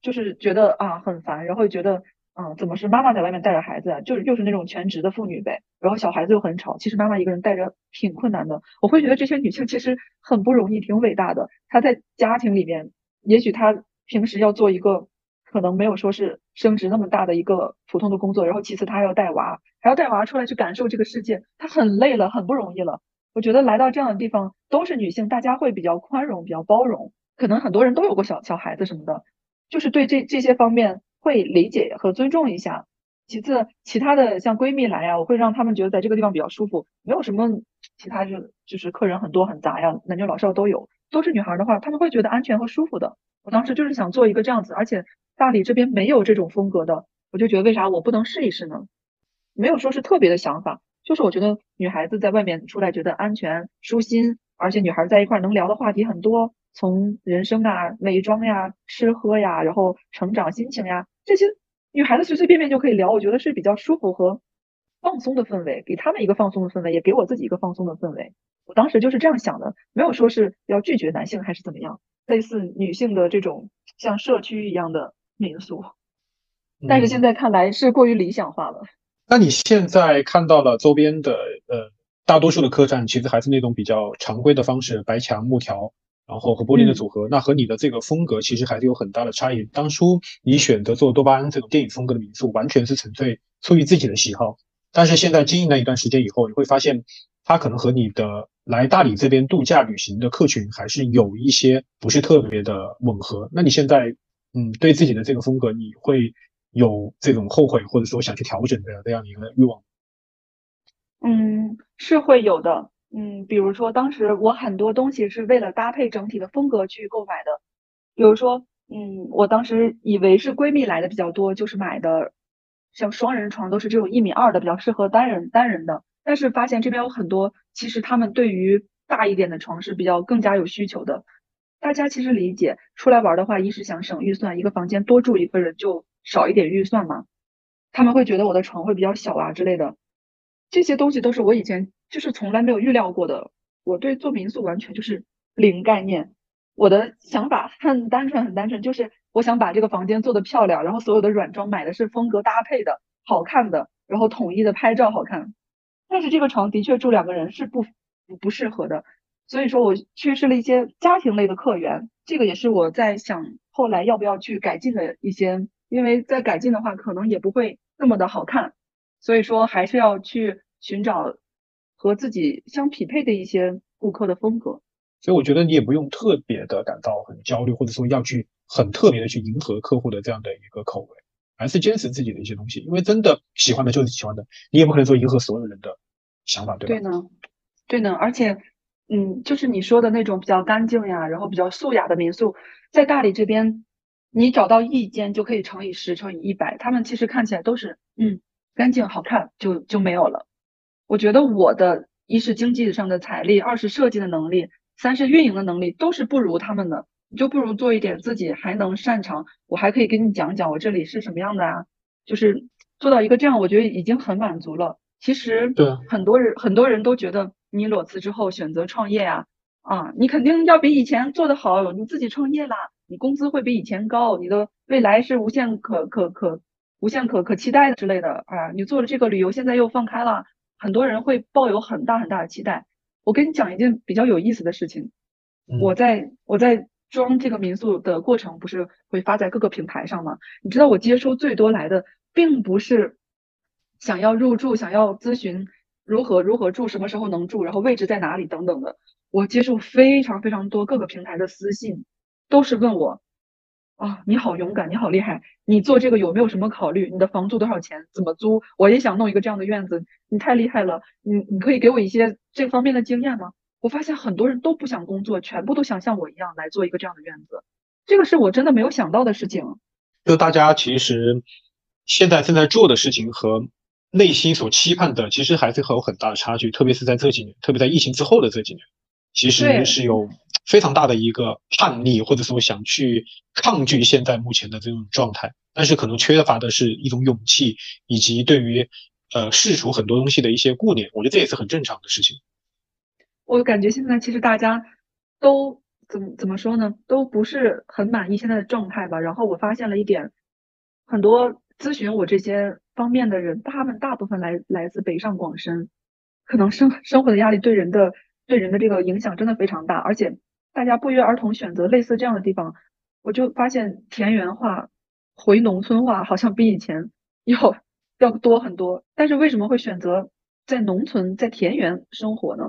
就是觉得啊很烦，然后觉得嗯怎么是妈妈在外面带着孩子啊，就是又是那种全职的妇女呗，然后小孩子又很吵，其实妈妈一个人带着挺困难的。我会觉得这些女性其实很不容易，挺伟大的。她在家庭里面，也许她平时要做一个可能没有说是升职那么大的一个普通的工作，然后其次她还要带娃，还要带娃出来去感受这个世界，她很累了，很不容易了。我觉得来到这样的地方都是女性，大家会比较宽容、比较包容。可能很多人都有过小小孩子什么的，就是对这这些方面会理解和尊重一下。其次，其他的像闺蜜来呀，我会让他们觉得在这个地方比较舒服，没有什么其他就就是客人很多很杂呀，男女老少都有。都是女孩的话，他们会觉得安全和舒服的。我当时就是想做一个这样子，而且大理这边没有这种风格的，我就觉得为啥我不能试一试呢？没有说是特别的想法。就是我觉得女孩子在外面出来觉得安全舒心，而且女孩在一块能聊的话题很多，从人生啊、美妆呀、吃喝呀，然后成长心情呀这些，女孩子随随便便就可以聊，我觉得是比较舒服和放松的氛围，给他们一个放松的氛围，也给我自己一个放松的氛围。我当时就是这样想的，没有说是要拒绝男性还是怎么样，类似女性的这种像社区一样的民宿，但是现在看来是过于理想化了。那你现在看到了周边的呃，大多数的客栈其实还是那种比较常规的方式，白墙木条，然后和玻璃的组合。那和你的这个风格其实还是有很大的差异。当初你选择做多巴胺这种电影风格的民宿，完全是纯粹出于自己的喜好。但是现在经营了一段时间以后，你会发现它可能和你的来大理这边度假旅行的客群还是有一些不是特别的吻合。那你现在嗯，对自己的这个风格，你会？有这种后悔或者说想去调整的这样一个欲望，嗯，是会有的，嗯，比如说当时我很多东西是为了搭配整体的风格去购买的，比如说，嗯，我当时以为是闺蜜来的比较多，就是买的像双人床都是这种一米二的，比较适合单人单人的，但是发现这边有很多，其实他们对于大一点的床是比较更加有需求的，大家其实理解，出来玩的话，一是想省预算，一个房间多住一个人就。少一点预算嘛，他们会觉得我的床会比较小啊之类的，这些东西都是我以前就是从来没有预料过的。我对做民宿完全就是零概念，我的想法很单纯很单纯，就是我想把这个房间做的漂亮，然后所有的软装买的是风格搭配的好看的，然后统一的拍照好看。但是这个床的确住两个人是不不不适合的，所以说我缺失了一些家庭类的客源，这个也是我在想后来要不要去改进的一些。因为在改进的话，可能也不会那么的好看，所以说还是要去寻找和自己相匹配的一些顾客的风格。所以我觉得你也不用特别的感到很焦虑，或者说要去很特别的去迎合客户的这样的一个口味，还是坚持自己的一些东西。因为真的喜欢的就是喜欢的，你也不可能说迎合所有人的想法，对吧？对呢，对呢。而且，嗯，就是你说的那种比较干净呀，然后比较素雅的民宿，在大理这边。你找到一间就可以乘以十乘以一百，他们其实看起来都是嗯干净好看，就就没有了。我觉得我的一是经济上的财力，二是设计的能力，三是运营的能力都是不如他们的，你就不如做一点自己还能擅长，我还可以给你讲讲我这里是什么样的啊，就是做到一个这样，我觉得已经很满足了。其实对很多人很多人都觉得你裸辞之后选择创业啊，啊，你肯定要比以前做得好，你自己创业啦。你工资会比以前高，你的未来是无限可可可无限可可期待的之类的啊！你做了这个旅游，现在又放开了，很多人会抱有很大很大的期待。我跟你讲一件比较有意思的事情，我在我在装这个民宿的过程，不是会发在各个平台上吗？你知道我接收最多来的，并不是想要入住、想要咨询如何如何住、什么时候能住、然后位置在哪里等等的，我接受非常非常多各个平台的私信。都是问我，啊，你好勇敢，你好厉害，你做这个有没有什么考虑？你的房租多少钱？怎么租？我也想弄一个这样的院子，你太厉害了，你你可以给我一些这方面的经验吗？我发现很多人都不想工作，全部都想像我一样来做一个这样的院子，这个是我真的没有想到的事情。就大家其实现在正在做的事情和内心所期盼的，其实还是有很大的差距，特别是在这几年，特别在疫情之后的这几年，其实是有非常大的一个叛逆，或者说想去抗拒现在目前的这种状态，但是可能缺乏的是一种勇气，以及对于呃世俗很多东西的一些顾念，我觉得这也是很正常的事情。我感觉现在其实大家都怎么怎么说呢，都不是很满意现在的状态吧。然后我发现了一点，很多咨询我这些方面的人，他们大部分来来自北上广深，可能生生活的压力对人的对人的这个影响真的非常大。而且大家不约而同选择类似这样的地方，我就发现田园化、回农村化好像比以前 (laughs) 要要多很多。但是为什么会选择在农村在田园生活呢？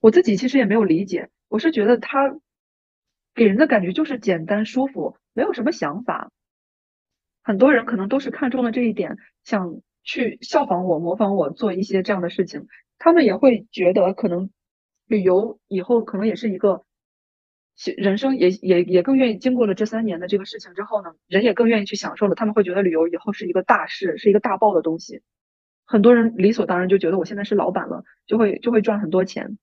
我自己其实也没有理解，我是觉得他给人的感觉就是简单舒服，没有什么想法。很多人可能都是看中了这一点，想去效仿我、模仿我做一些这样的事情。他们也会觉得，可能旅游以后可能也是一个人生，也也也更愿意经过了这三年的这个事情之后呢，人也更愿意去享受了。他们会觉得旅游以后是一个大事，是一个大爆的东西。很多人理所当然就觉得我现在是老板了，就会就会赚很多钱。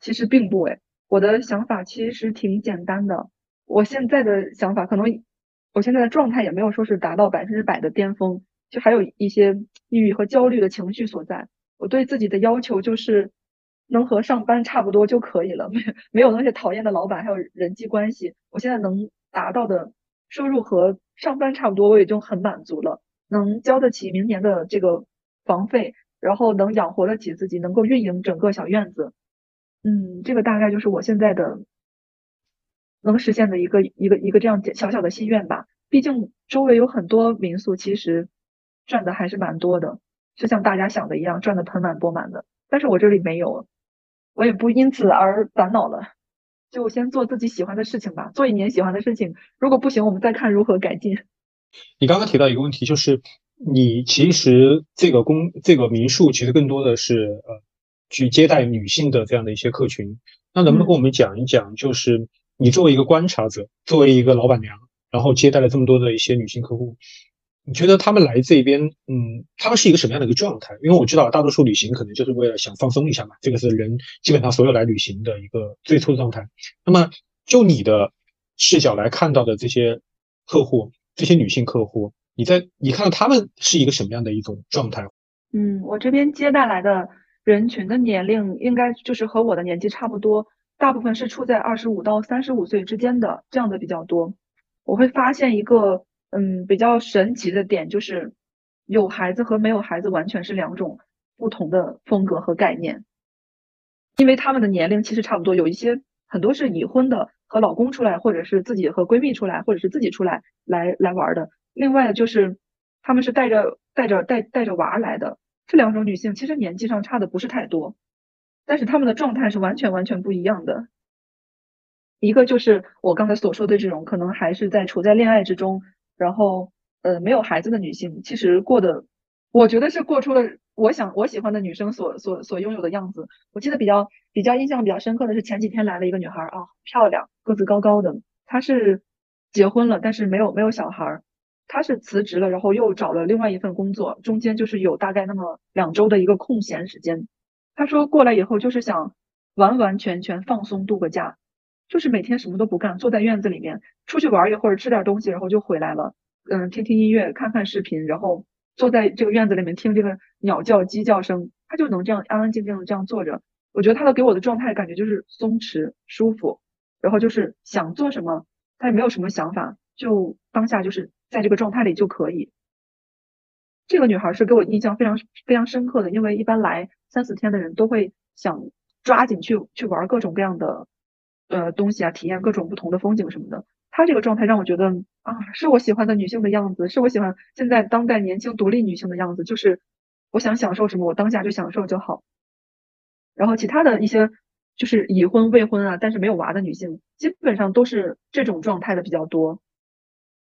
其实并不诶，我的想法其实挺简单的。我现在的想法可能，我现在的状态也没有说是达到百分之百的巅峰，就还有一些抑郁和焦虑的情绪所在。我对自己的要求就是能和上班差不多就可以了，没 (laughs) 没有那些讨厌的老板，还有人际关系。我现在能达到的收入和上班差不多，我也就很满足了。能交得起明年的这个房费，然后能养活得起自己，能够运营整个小院子。嗯，这个大概就是我现在的能实现的一个一个一个这样小小的心愿吧。毕竟周围有很多民宿，其实赚的还是蛮多的，就像大家想的一样，赚的盆满钵满的。但是我这里没有，我也不因此而烦恼了，就先做自己喜欢的事情吧，做一年喜欢的事情。如果不行，我们再看如何改进。你刚刚提到一个问题，就是你其实这个公这个民宿其实更多的是呃。去接待女性的这样的一些客群，那能不能跟我们讲一讲，就是你作为一个观察者，作为一个老板娘，然后接待了这么多的一些女性客户，你觉得他们来这边，嗯，他们是一个什么样的一个状态？因为我知道大多数旅行可能就是为了想放松一下嘛，这个是人基本上所有来旅行的一个最初的状态。那么就你的视角来看到的这些客户，这些女性客户，你在你看到他们是一个什么样的一种状态？嗯，我这边接待来的。人群的年龄应该就是和我的年纪差不多，大部分是处在二十五到三十五岁之间的，这样的比较多。我会发现一个嗯比较神奇的点，就是有孩子和没有孩子完全是两种不同的风格和概念，因为他们的年龄其实差不多，有一些很多是已婚的，和老公出来，或者是自己和闺蜜出来，或者是自己出来来来玩的。另外就是他们是带着带着带带着娃来的。这两种女性其实年纪上差的不是太多，但是她们的状态是完全完全不一样的。一个就是我刚才所说的这种，可能还是在处在恋爱之中，然后呃没有孩子的女性，其实过的，我觉得是过出了我想我喜欢的女生所所所拥有的样子。我记得比较比较印象比较深刻的是前几天来了一个女孩啊，漂亮，个子高高的，她是结婚了，但是没有没有小孩。他是辞职了，然后又找了另外一份工作，中间就是有大概那么两周的一个空闲时间。他说过来以后就是想完完全全放松度个假，就是每天什么都不干，坐在院子里面出去玩一会儿，吃点东西，然后就回来了。嗯，听听音乐，看看视频，然后坐在这个院子里面听这个鸟叫、鸡叫声，他就能这样安安静静的这样坐着。我觉得他的给我的状态感觉就是松弛、舒服，然后就是想做什么，他也没有什么想法，就当下就是。在这个状态里就可以。这个女孩是给我印象非常非常深刻的，因为一般来三四天的人都会想抓紧去去玩各种各样的呃东西啊，体验各种不同的风景什么的。她这个状态让我觉得啊，是我喜欢的女性的样子，是我喜欢现在当代年轻独立女性的样子，就是我想享受什么，我当下就享受就好。然后其他的一些就是已婚未婚啊，但是没有娃的女性，基本上都是这种状态的比较多。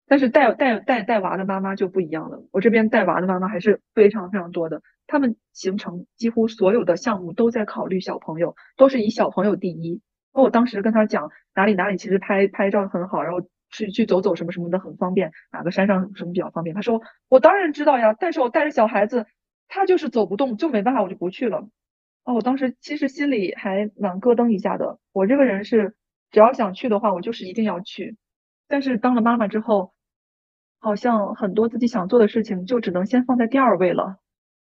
但是带带带带娃的妈妈就不一样了，我这边带娃的妈妈还是非常非常多的，他们行程几乎所有的项目都在考虑小朋友，都是以小朋友第一。那我当时跟他讲哪里哪里其实拍拍照很好，然后去去走走什么什么的很方便，哪个山上什么比较方便？他说我当然知道呀，但是我带着小孩子，他就是走不动，就没办法，我就不去了。哦，我当时其实心里还蛮咯噔一下的。我这个人是只要想去的话，我就是一定要去。但是当了妈妈之后，好像很多自己想做的事情就只能先放在第二位了。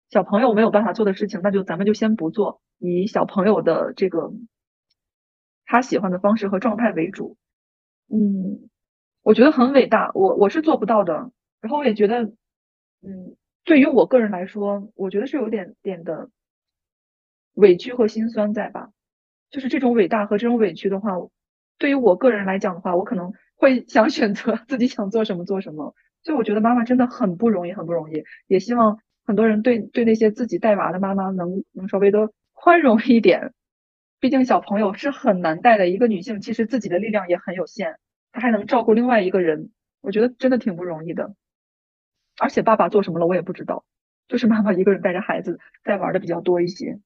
小朋友没有办法做的事情，那就咱们就先不做，以小朋友的这个他喜欢的方式和状态为主。嗯，我觉得很伟大，我我是做不到的。然后我也觉得，嗯，对于我个人来说，我觉得是有点点的。委屈和心酸在吧？就是这种伟大和这种委屈的话，对于我个人来讲的话，我可能会想选择自己想做什么做什么。所以我觉得妈妈真的很不容易，很不容易。也希望很多人对对那些自己带娃的妈妈能能稍微的宽容一点。毕竟小朋友是很难带的，一个女性其实自己的力量也很有限，她还能照顾另外一个人，我觉得真的挺不容易的。而且爸爸做什么了我也不知道，就是妈妈一个人带着孩子在玩的比较多一些。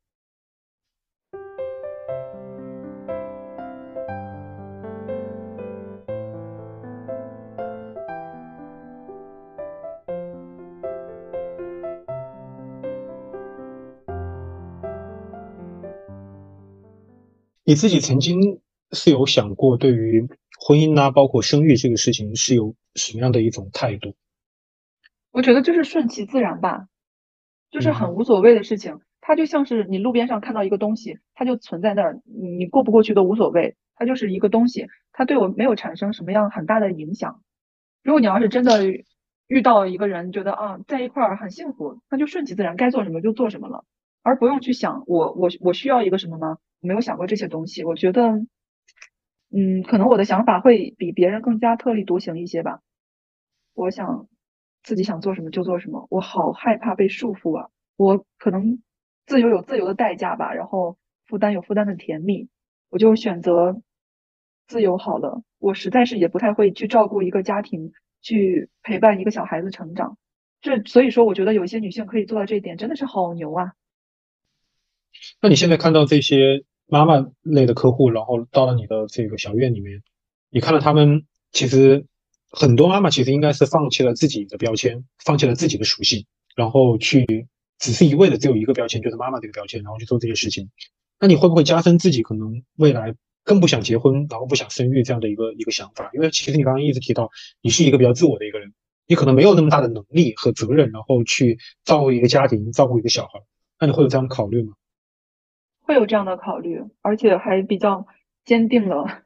你自己曾经是有想过，对于婚姻啊，包括生育这个事情，是有什么样的一种态度？我觉得就是顺其自然吧，就是很无所谓的事情。它就像是你路边上看到一个东西，它就存在那儿，你过不过去都无所谓。它就是一个东西，它对我没有产生什么样很大的影响。如果你要是真的遇到一个人，觉得啊在一块儿很幸福，那就顺其自然，该做什么就做什么了，而不用去想我我我需要一个什么吗？没有想过这些东西，我觉得，嗯，可能我的想法会比别人更加特立独行一些吧。我想自己想做什么就做什么，我好害怕被束缚啊。我可能自由有自由的代价吧，然后负担有负担的甜蜜，我就选择自由好了。我实在是也不太会去照顾一个家庭，去陪伴一个小孩子成长。这所以说，我觉得有一些女性可以做到这一点，真的是好牛啊。那你现在看到这些？妈妈类的客户，然后到了你的这个小院里面，你看到他们其实很多妈妈其实应该是放弃了自己的标签，放弃了自己的属性，然后去只是一味的只有一个标签，就是妈妈这个标签，然后去做这些事情。那你会不会加深自己可能未来更不想结婚，然后不想生育这样的一个一个想法？因为其实你刚刚一直提到你是一个比较自我的一个人，你可能没有那么大的能力和责任，然后去照顾一个家庭，照顾一个小孩。那你会有这样考虑吗？会有这样的考虑，而且还比较坚定了。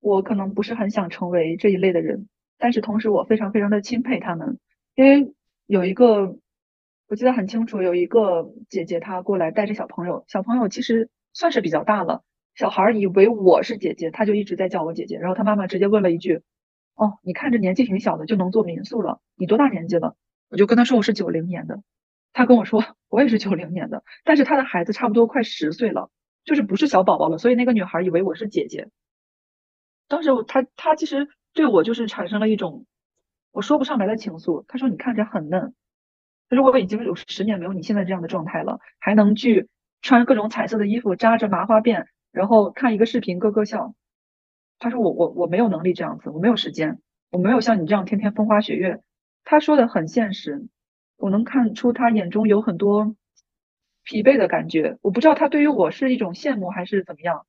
我可能不是很想成为这一类的人，但是同时我非常非常的钦佩他们，因为有一个我记得很清楚，有一个姐姐她过来带着小朋友，小朋友其实算是比较大了，小孩以为我是姐姐，他就一直在叫我姐姐，然后他妈妈直接问了一句：“哦，你看着年纪挺小的，就能做民宿了，你多大年纪了？”我就跟他说我是九零年的。他跟我说，我也是九零年的，但是他的孩子差不多快十岁了，就是不是小宝宝了，所以那个女孩以为我是姐姐。当时他他其实对我就是产生了一种我说不上来的情愫。他说你看着很嫩，他说我已经有十年没有你现在这样的状态了，还能去穿各种彩色的衣服，扎着麻花辫，然后看一个视频咯咯笑。他说我我我没有能力这样子，我没有时间，我没有像你这样天天风花雪月。他说的很现实。我能看出他眼中有很多疲惫的感觉，我不知道他对于我是一种羡慕还是怎么样。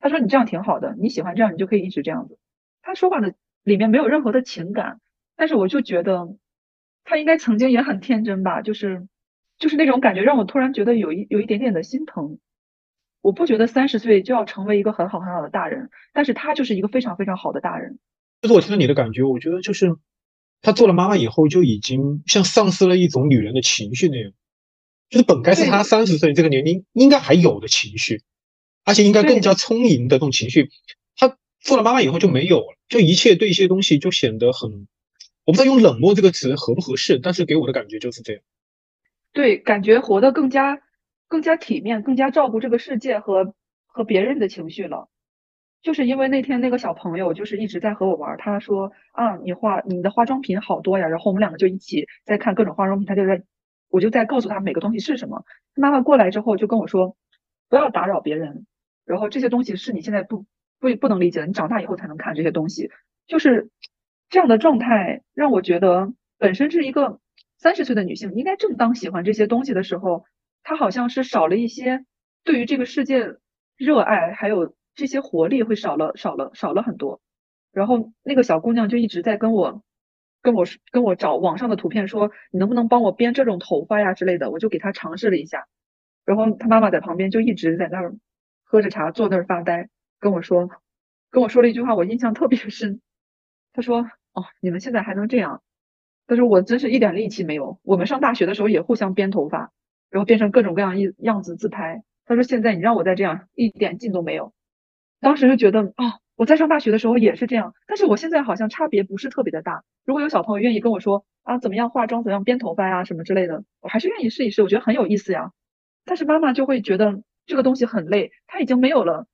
他说你这样挺好的，你喜欢这样，你就可以一直这样子。他说话的里面没有任何的情感，但是我就觉得他应该曾经也很天真吧，就是就是那种感觉让我突然觉得有一有一点点的心疼。我不觉得三十岁就要成为一个很好很好的大人，但是他就是一个非常非常好的大人。就是我听到你的感觉，我觉得就是。她做了妈妈以后，就已经像丧失了一种女人的情绪那样，就是本该是她三十岁这个年龄应该还有的情绪，而且应该更加充盈的这种情绪，她做了妈妈以后就没有了，就一切对一些东西就显得很，我不知道用冷漠这个词合不合适，但是给我的感觉就是这样。对，感觉活得更加更加体面，更加照顾这个世界和和别人的情绪了。就是因为那天那个小朋友就是一直在和我玩，他说啊，你化你的化妆品好多呀，然后我们两个就一起在看各种化妆品，他就在，我就在告诉他每个东西是什么。妈妈过来之后就跟我说，不要打扰别人，然后这些东西是你现在不不不能理解的，你长大以后才能看这些东西。就是这样的状态让我觉得，本身是一个三十岁的女性应该正当喜欢这些东西的时候，她好像是少了一些对于这个世界热爱，还有。这些活力会少了，少了，少了很多。然后那个小姑娘就一直在跟我，跟我跟我找网上的图片，说你能不能帮我编这种头发呀之类的。我就给她尝试了一下。然后她妈妈在旁边就一直在那儿喝着茶，坐那儿发呆，跟我说，跟我说了一句话，我印象特别深。她说：“哦，你们现在还能这样？”她说：“我真是一点力气没有。我们上大学的时候也互相编头发，然后变成各种各样一样子自拍。”她说：“现在你让我再这样，一点劲都没有。”当时就觉得啊，我在上大学的时候也是这样，但是我现在好像差别不是特别的大。如果有小朋友愿意跟我说啊，怎么样化妆，怎么样编头发呀，什么之类的，我还是愿意试一试，我觉得很有意思呀。但是妈妈就会觉得这个东西很累，她已经没有了，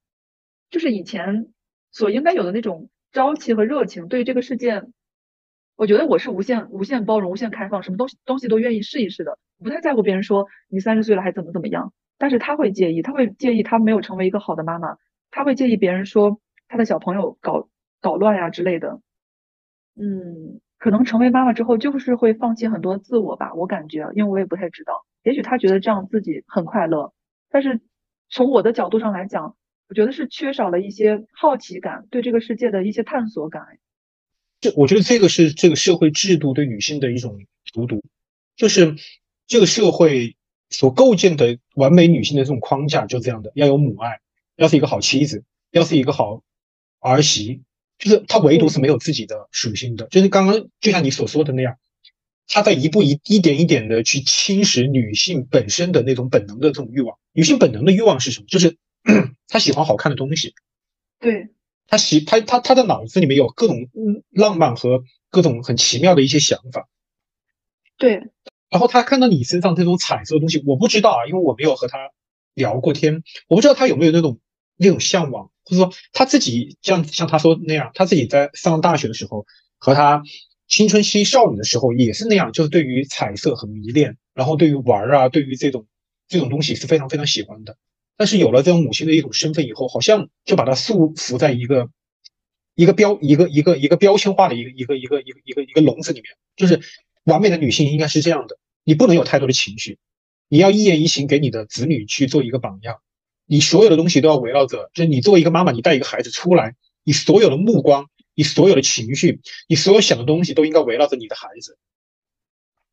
就是以前所应该有的那种朝气和热情。对这个世界，我觉得我是无限无限包容、无限开放，什么东西东西都愿意试一试的，不太在乎别人说你三十岁了还怎么怎么样。但是她会介意，她会介意她没有成为一个好的妈妈。他会介意别人说他的小朋友搞搞乱呀之类的，嗯，可能成为妈妈之后就是会放弃很多自我吧，我感觉，因为我也不太知道，也许他觉得这样自己很快乐，但是从我的角度上来讲，我觉得是缺少了一些好奇感，对这个世界的一些探索感。这我觉得这个是这个社会制度对女性的一种荼毒，就是这个社会所构建的完美女性的这种框架就这样的，要有母爱。要是一个好妻子，要是一个好儿媳，就是她唯独是没有自己的属性的。就是刚刚就像你所说的那样，她在一步一一点一点的去侵蚀女性本身的那种本能的这种欲望。女性本能的欲望是什么？就是 (clears throat) 她喜欢好看的东西。对，她喜她她她的脑子里面有各种浪漫和各种很奇妙的一些想法。对，然后她看到你身上这种彩色的东西，我不知道啊，因为我没有和她聊过天，我不知道她有没有那种。那种向往，或者说他自己像像他说那样，他自己在上大学的时候和他青春期少女的时候也是那样，就是对于彩色很迷恋，然后对于玩啊，对于这种这种东西是非常非常喜欢的。但是有了这种母亲的一种身份以后，好像就把他束缚在一个一个标一个一个一个标签化的一个一个一个一个一个一个笼子里面。就是完美的女性应该是这样的，你不能有太多的情绪，你要一言一行给你的子女去做一个榜样。你所有的东西都要围绕着，就是你作为一个妈妈，你带一个孩子出来，你所有的目光，你所有的情绪，你所有想的东西都应该围绕着你的孩子。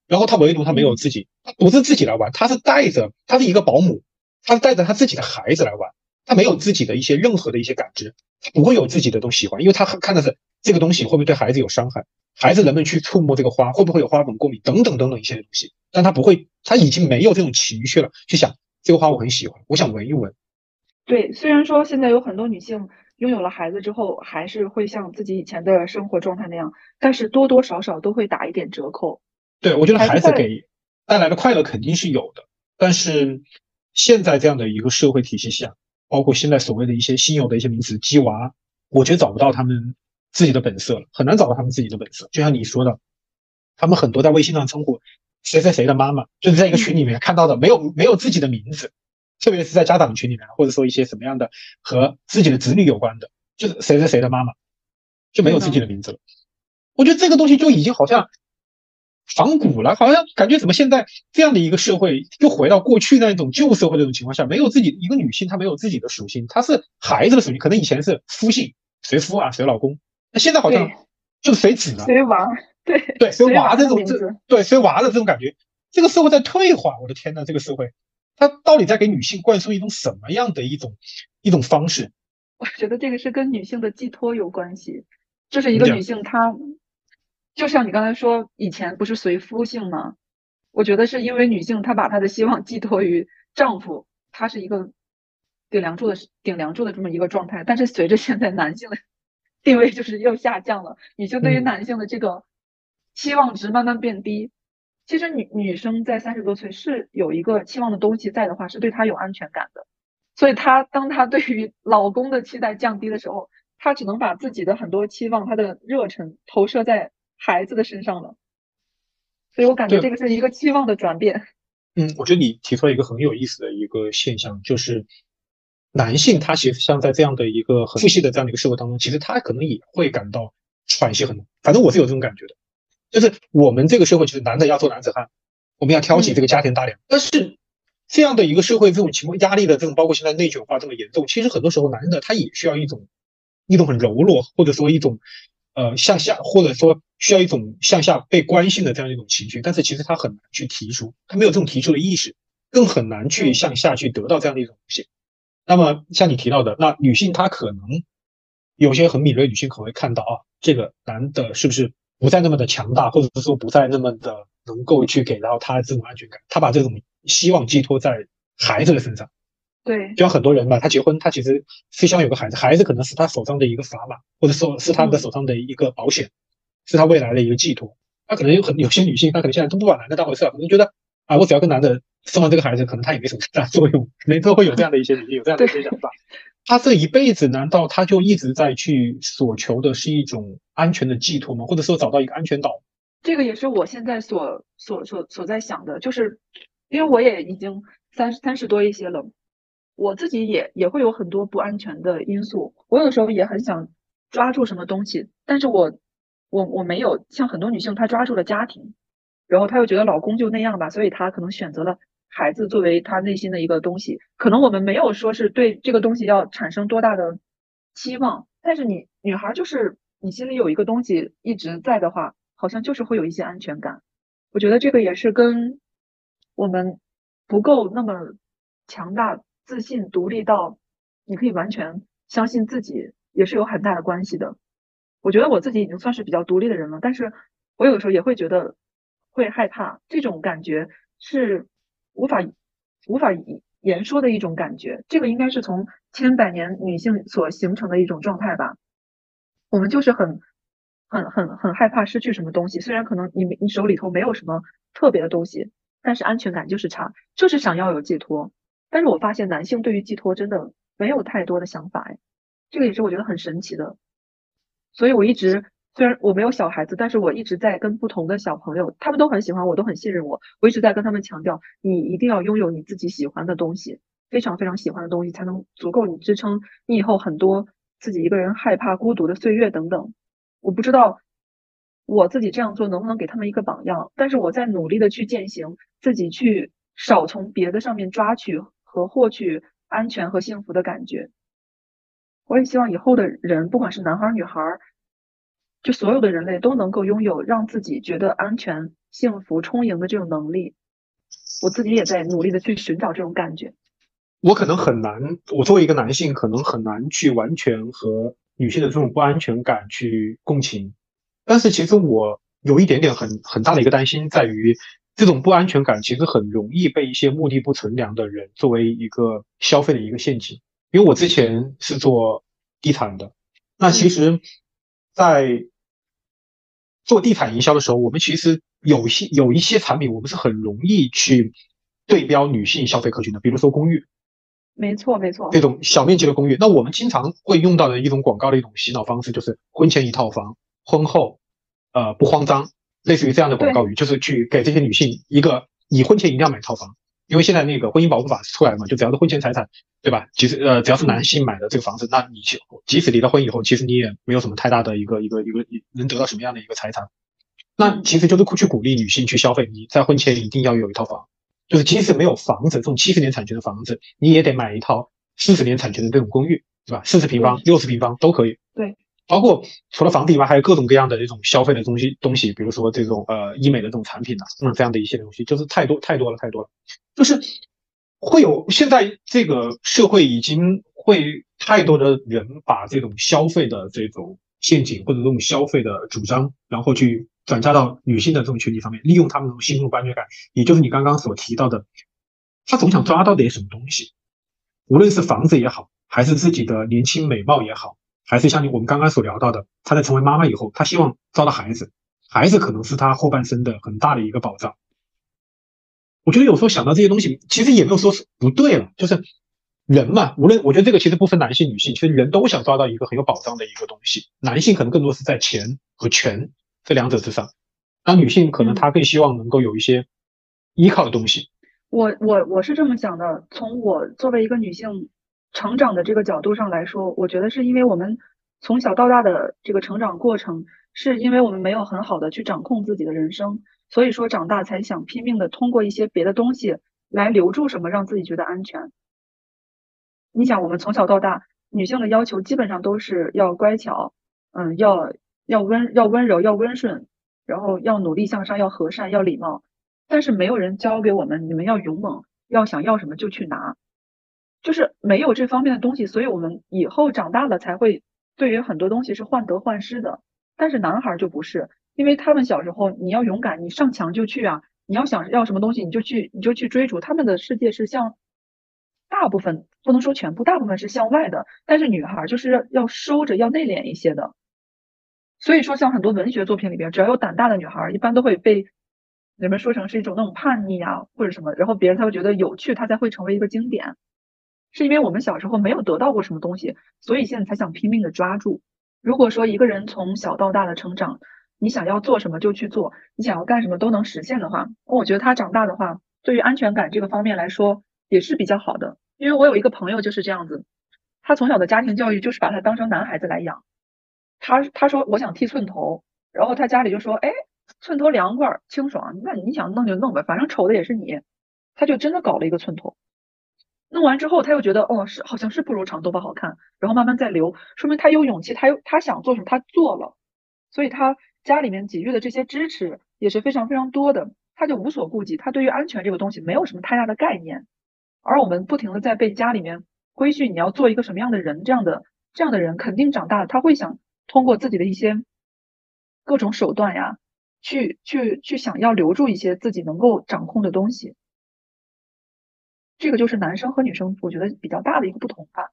然后他唯独他没有自己，他不是自己来玩，他是带着，他是一个保姆，他是带着他自己的孩子来玩，他没有自己的一些任何的一些感知，他不会有自己的东西喜欢，因为他看的是这个东西会不会对孩子有伤害，孩子能不能去触摸这个花，会不会有花粉过敏等等等等一些东西，但他不会，他已经没有这种情绪了，去想这个花我很喜欢，我想闻一闻。对，虽然说现在有很多女性拥有了孩子之后，还是会像自己以前的生活状态那样，但是多多少少都会打一点折扣。对，我觉得孩子给带来的快乐肯定是有的，但是现在这样的一个社会体系下，包括现在所谓的一些新有的一些名词“鸡娃”，我觉得找不到他们自己的本色了，很难找到他们自己的本色。就像你说的，他们很多在微信上称呼谁谁谁的妈妈，就是在一个群里面看到的，没有没有自己的名字。特别是在家长群里面，或者说一些什么样的和自己的子女有关的，就是谁谁谁的妈妈，就没有自己的名字了。我觉得这个东西就已经好像仿古了，好像感觉怎么现在这样的一个社会又回到过去那一种旧社会这种情况下，没有自己一个女性，她没有自己的属性，她是孩子的属性，可能以前是夫姓，谁夫啊，谁老公，那现在好像就是谁子啊，谁娃，对对，谁娃这种这对谁娃的这种感觉，这个社会在退化，我的天呐，这个社会。他到底在给女性灌输一种什么样的一种一种方式？我觉得这个是跟女性的寄托有关系。就是一个女性，她就像你刚才说，以前不是随夫姓吗？我觉得是因为女性她把她的希望寄托于丈夫，她是一个顶梁柱的顶梁柱的这么一个状态。但是随着现在男性的地位就是又下降了，女性对于男性的这个期望值慢慢变低。其实女女生在三十多岁是有一个期望的东西在的话，是对她有安全感的。所以她当她对于老公的期待降低的时候，她只能把自己的很多期望、她的热忱投射在孩子的身上了。所以我感觉这个是一个期望的转变。(laughs) 嗯，我觉得你提出了一个很有意思的一个现象，就是男性他其实像在这样的一个很父系的这样的一个社会当中，其实他可能也会感到喘息很难。反正我是有这种感觉的，就是我们这个社会就是男的要做男子汉，我们要挑起这个家庭大梁。但是这样的一个社会这种情况压力的这种，包括现在内卷化这么严重，其实很多时候男的他也需要一种一种很柔弱，或者说一种。呃，向下或者说需要一种向下被关心的这样一种情绪，但是其实他很难去提出，他没有这种提出的意识，更很难去向下去得到这样的一种东西。那么像你提到的，那女性她可能有些很敏锐女性可能会看到啊，这个男的是不是不再那么的强大，或者是说不再那么的能够去给到他这种安全感，他把这种希望寄托在孩子的身上。对，就像很多人吧，他结婚，他其实是希望有个孩子，孩子可能是他手上的一个砝码，或者说是他的手上的一个保险，是他未来的一个寄托。他可能有很有些女性，她可能现在都不把男的当回事，可能觉得啊，我只要跟男的生完这个孩子，可能他也没什么大作用，可能都会有这样的一些女性有这样的一些想法。他这一辈子难道他就一直在去所求的是一种安全的寄托吗？或者说找到一个安全岛？这个也是我现在所所所所在想的，就是因为我也已经三三十多一些了。我自己也也会有很多不安全的因素，我有的时候也很想抓住什么东西，但是我我我没有像很多女性，她抓住了家庭，然后她又觉得老公就那样吧，所以她可能选择了孩子作为他内心的一个东西。可能我们没有说是对这个东西要产生多大的期望，但是你女孩就是你心里有一个东西一直在的话，好像就是会有一些安全感。我觉得这个也是跟我们不够那么强大。自信、独立到你可以完全相信自己，也是有很大的关系的。我觉得我自己已经算是比较独立的人了，但是我有的时候也会觉得会害怕，这种感觉是无法无法言说的一种感觉。这个应该是从千百年女性所形成的一种状态吧。我们就是很很很很害怕失去什么东西，虽然可能你你手里头没有什么特别的东西，但是安全感就是差，就是想要有寄托。但是我发现男性对于寄托真的没有太多的想法，哎，这个也是我觉得很神奇的。所以我一直虽然我没有小孩子，但是我一直在跟不同的小朋友，他们都很喜欢我，都很信任我。我一直在跟他们强调，你一定要拥有你自己喜欢的东西，非常非常喜欢的东西，才能足够你支撑你以后很多自己一个人害怕孤独的岁月等等。我不知道我自己这样做能不能给他们一个榜样，但是我在努力的去践行，自己去少从别的上面抓取。和获取安全和幸福的感觉，我也希望以后的人，不管是男孩女孩，就所有的人类都能够拥有让自己觉得安全、幸福、充盈的这种能力。我自己也在努力的去寻找这种感觉。我可能很难，我作为一个男性，可能很难去完全和女性的这种不安全感去共情。但是其实我有一点点很很大的一个担心在于。这种不安全感其实很容易被一些目的不纯良的人作为一个消费的一个陷阱。因为我之前是做地产的，那其实，在做地产营销的时候，我们其实有些有一些产品，我们是很容易去对标女性消费客群的，比如说公寓。没错，没错。这种小面积的公寓，那我们经常会用到的一种广告的一种洗脑方式，就是婚前一套房，婚后，呃，不慌张。类似于这样的广告语，就是去给这些女性一个，你婚前一定要买套房，因为现在那个婚姻保护法出来了嘛，就只要是婚前财产，对吧？其实呃，只要是男性买的这个房子，那你即使离了婚以后，其实你也没有什么太大的一个一个一个能得到什么样的一个财产。那其实就是去鼓励女性去消费，你在婚前一定要有一套房，就是即使没有房子，这种七十年产权的房子，你也得买一套四十年产权的这种公寓，对吧？四十平方、六十平方都可以。对。包括除了房子以外，还有各种各样的这种消费的东西东西，比如说这种呃医美的这种产品呐，嗯，这样的一些东西，就是太多太多了，太多了。就是会有现在这个社会已经会太多的人把这种消费的这种陷阱或者这种消费的主张，然后去转嫁到女性的这种群体上面，利用他们这种心中不安全感，也就是你刚刚所提到的，他总想抓到点什么东西，无论是房子也好，还是自己的年轻美貌也好。还是像你我们刚刚所聊到的，她在成为妈妈以后，她希望抓到孩子，孩子可能是她后半生的很大的一个保障。我觉得有时候想到这些东西，其实也没有说是不对了，就是人嘛，无论我觉得这个其实不分男性女性，其实人都想抓到一个很有保障的一个东西。男性可能更多是在钱和权这两者之上，而女性可能她更希望能够有一些依靠的东西。我我我是这么想的，从我作为一个女性成长的这个角度上来说，我觉得是因为我们从小到大的这个成长过程，是因为我们没有很好的去掌控自己的人生，所以说长大才想拼命的通过一些别的东西来留住什么，让自己觉得安全。你想，我们从小到大，女性的要求基本上都是要乖巧，嗯，要要温要温柔要温顺，然后要努力向上，要和善要礼貌。但是没有人教给我们，你们要勇猛，要想要什么就去拿，就是没有这方面的东西，所以我们以后长大了才会对于很多东西是患得患失的。但是男孩就不是，因为他们小时候你要勇敢，你上墙就去啊，你要想要什么东西你就去你就去追逐，他们的世界是像。大部分不能说全部，大部分是向外的，但是女孩就是要收着，要内敛一些的。所以说，像很多文学作品里边，只要有胆大的女孩，一般都会被人们说成是一种那种叛逆啊，或者什么，然后别人才会觉得有趣，它才会成为一个经典。是因为我们小时候没有得到过什么东西，所以现在才想拼命的抓住。如果说一个人从小到大的成长，你想要做什么就去做，你想要干什么都能实现的话，我觉得他长大的话，对于安全感这个方面来说也是比较好的。因为我有一个朋友就是这样子，他从小的家庭教育就是把他当成男孩子来养。他他说我想剃寸头，然后他家里就说，哎，寸头凉快清爽，那你想弄就弄呗，反正丑的也是你。他就真的搞了一个寸头，弄完之后他又觉得，哦，是好像是不如长头发好看，然后慢慢再留，说明他有勇气，他又他想做什么他做了，所以他家里面给予的这些支持也是非常非常多的，他就无所顾忌，他对于安全这个东西没有什么太大的概念。而我们不停的在被家里面规训，你要做一个什么样的人？这样的这样的人肯定长大了，他会想通过自己的一些各种手段呀，去去去想要留住一些自己能够掌控的东西。这个就是男生和女生我觉得比较大的一个不同吧。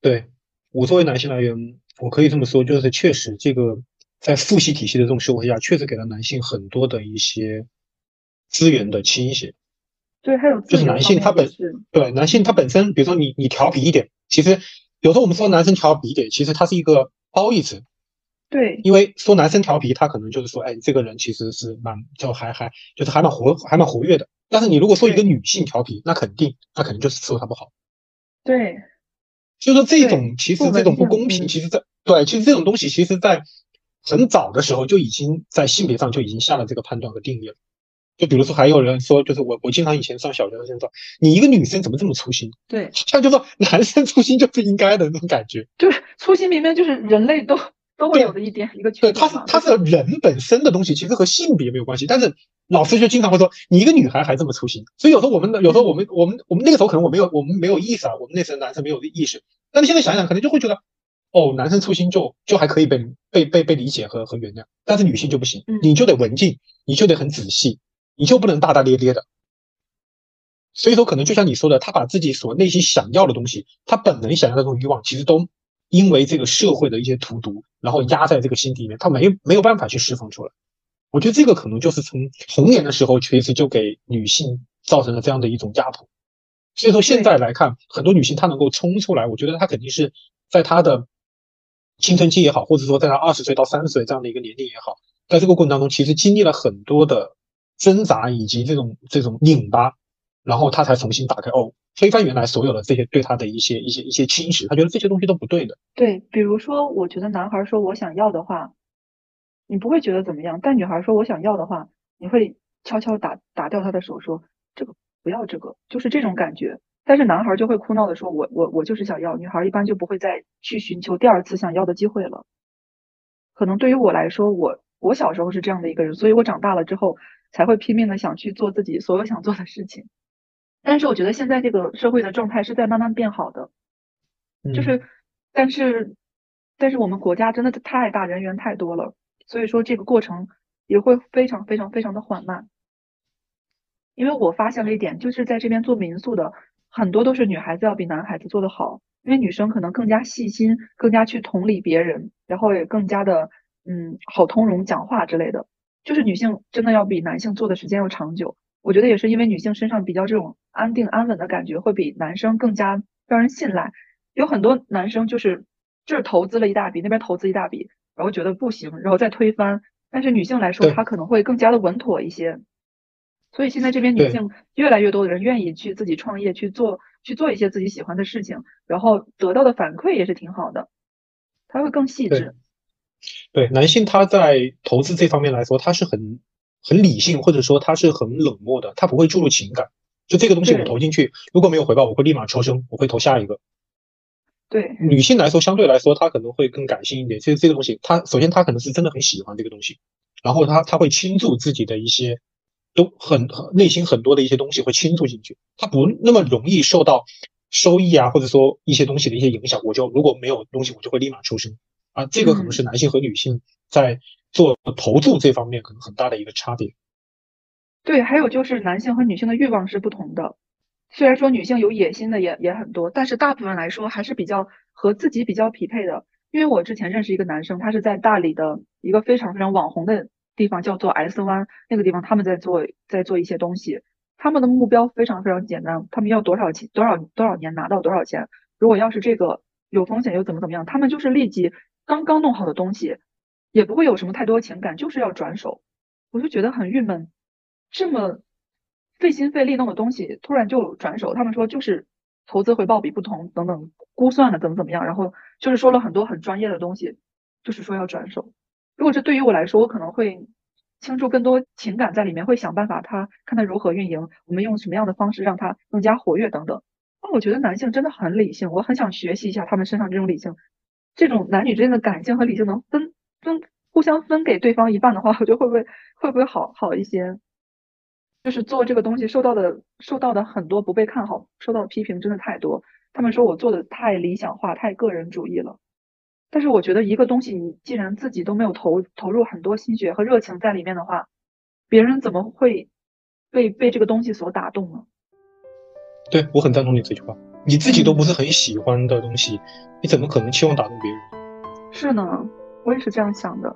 对我作为男性来源，我可以这么说，就是确实这个在父系体系的这种社会下，确实给了男性很多的一些资源的倾斜。对，还有就是男性他本对男性他本身，比如说你你调皮一点，其实有时候我们说男生调皮一点，其实他是一个褒义词。对，因为说男生调皮，他可能就是说，哎，这个人其实是蛮就还还就是还蛮活还蛮活跃的。但是你如果说一个女性调皮，那肯定那肯定就是伺候她不好。对，就说这种其实这种不公平，其实在对，其实这种东西，其实在很早的时候就已经在性别上就已经下了这个判断和定义了。就比如说，还有人说，就是我，我经常以前上小学的时候说，你一个女生怎么这么粗心？对，像就说男生粗心就是应该的那种感觉。(laughs) 就是粗心明明就是人类都都会有的一点一个缺点。对，它是它是人本身的东西，其实和性别没有关系。但是老师就经常会说，你一个女孩还这么粗心。所以有时候我们有时候我们我们我们那个时候可能我没有我们没有意识啊，我们那时候男生没有意识。但是现在想想，可能就会觉得，哦，男生粗心就就还可以被被被被理解和和原谅，但是女性就不行，你就得文静，你就得很仔细。你就不能大大咧咧的，所以说可能就像你说的，他把自己所内心想要的东西，他本能想要的这种欲望，其实都因为这个社会的一些荼毒，然后压在这个心底里面，他没没有办法去释放出来。我觉得这个可能就是从童年的时候，其实就给女性造成了这样的一种压迫。所以说现在来看，很多女性她能够冲出来，我觉得她肯定是在她的青春期也好，或者说在她二十岁到三十岁这样的一个年龄也好，在这个过程当中，其实经历了很多的。挣扎以及这种这种拧巴，然后她才重新打开哦，推翻原来所有的这些对她的一些一些一些侵蚀，她觉得这些东西都不对的。对，比如说，我觉得男孩说我想要的话，你不会觉得怎么样；但女孩说我想要的话，你会悄悄打打掉她的手，说这个不要这个，就是这种感觉。但是男孩就会哭闹的说，我我我就是想要，女孩一般就不会再去寻求第二次想要的机会了。可能对于我来说，我我小时候是这样的一个人，所以我长大了之后。才会拼命的想去做自己所有想做的事情，但是我觉得现在这个社会的状态是在慢慢变好的，就是，但是，但是我们国家真的太大，人员太多了，所以说这个过程也会非常非常非常的缓慢。因为我发现了一点，就是在这边做民宿的很多都是女孩子要比男孩子做的好，因为女生可能更加细心，更加去同理别人，然后也更加的嗯好通融讲话之类的。就是女性真的要比男性做的时间要长久，我觉得也是因为女性身上比较这种安定安稳的感觉，会比男生更加让人信赖。有很多男生就是这儿投资了一大笔，那边投资一大笔，然后觉得不行，然后再推翻。但是女性来说，她可能会更加的稳妥一些。所以现在这边女性越来越多的人愿意去自己创业，去做去做一些自己喜欢的事情，然后得到的反馈也是挺好的。他会更细致。对男性，他在投资这方面来说，他是很很理性，或者说他是很冷漠的，他不会注入情感。就这个东西我投进去，如果没有回报，我会立马抽身，我会投下一个。对女性来说，相对来说，她可能会更感性一点。其实这个东西，她首先她可能是真的很喜欢这个东西，然后她她会倾注自己的一些都很内心很多的一些东西会倾注进去，她不那么容易受到收益啊，或者说一些东西的一些影响。我就如果没有东西，我就会立马抽身啊。这个可能是男性和女性在做投注这方面可能很大的一个差别。对，还有就是男性和女性的欲望是不同的。虽然说女性有野心的也也很多，但是大部分来说还是比较和自己比较匹配的。因为我之前认识一个男生，他是在大理的一个非常非常网红的地方，叫做 S 湾那个地方，他们在做在做一些东西。他们的目标非常非常简单，他们要多少钱多少多少年拿到多少钱。如果要是这个有风险又怎么怎么样，他们就是立即刚刚弄好的东西，也不会有什么太多情感，就是要转手。我就觉得很郁闷，这么。费心费力弄的东西突然就转手，他们说就是投资回报比不同等等估算的怎么怎么样，然后就是说了很多很专业的东西，就是说要转手。如果这对于我来说，我可能会倾注更多情感在里面，会想办法他看他如何运营，我们用什么样的方式让他更加活跃等等。那我觉得男性真的很理性，我很想学习一下他们身上这种理性，这种男女之间的感性和理性能分分互相分给对方一半的话，我觉得会不会会不会好好一些？就是做这个东西受到的受到的很多不被看好，受到的批评真的太多。他们说我做的太理想化、太个人主义了。但是我觉得一个东西，你既然自己都没有投投入很多心血和热情在里面的话，别人怎么会被被这个东西所打动呢？对我很赞同你这句话。你自己都不是很喜欢的东西，你怎么可能期望打动别人？是呢，我也是这样想的。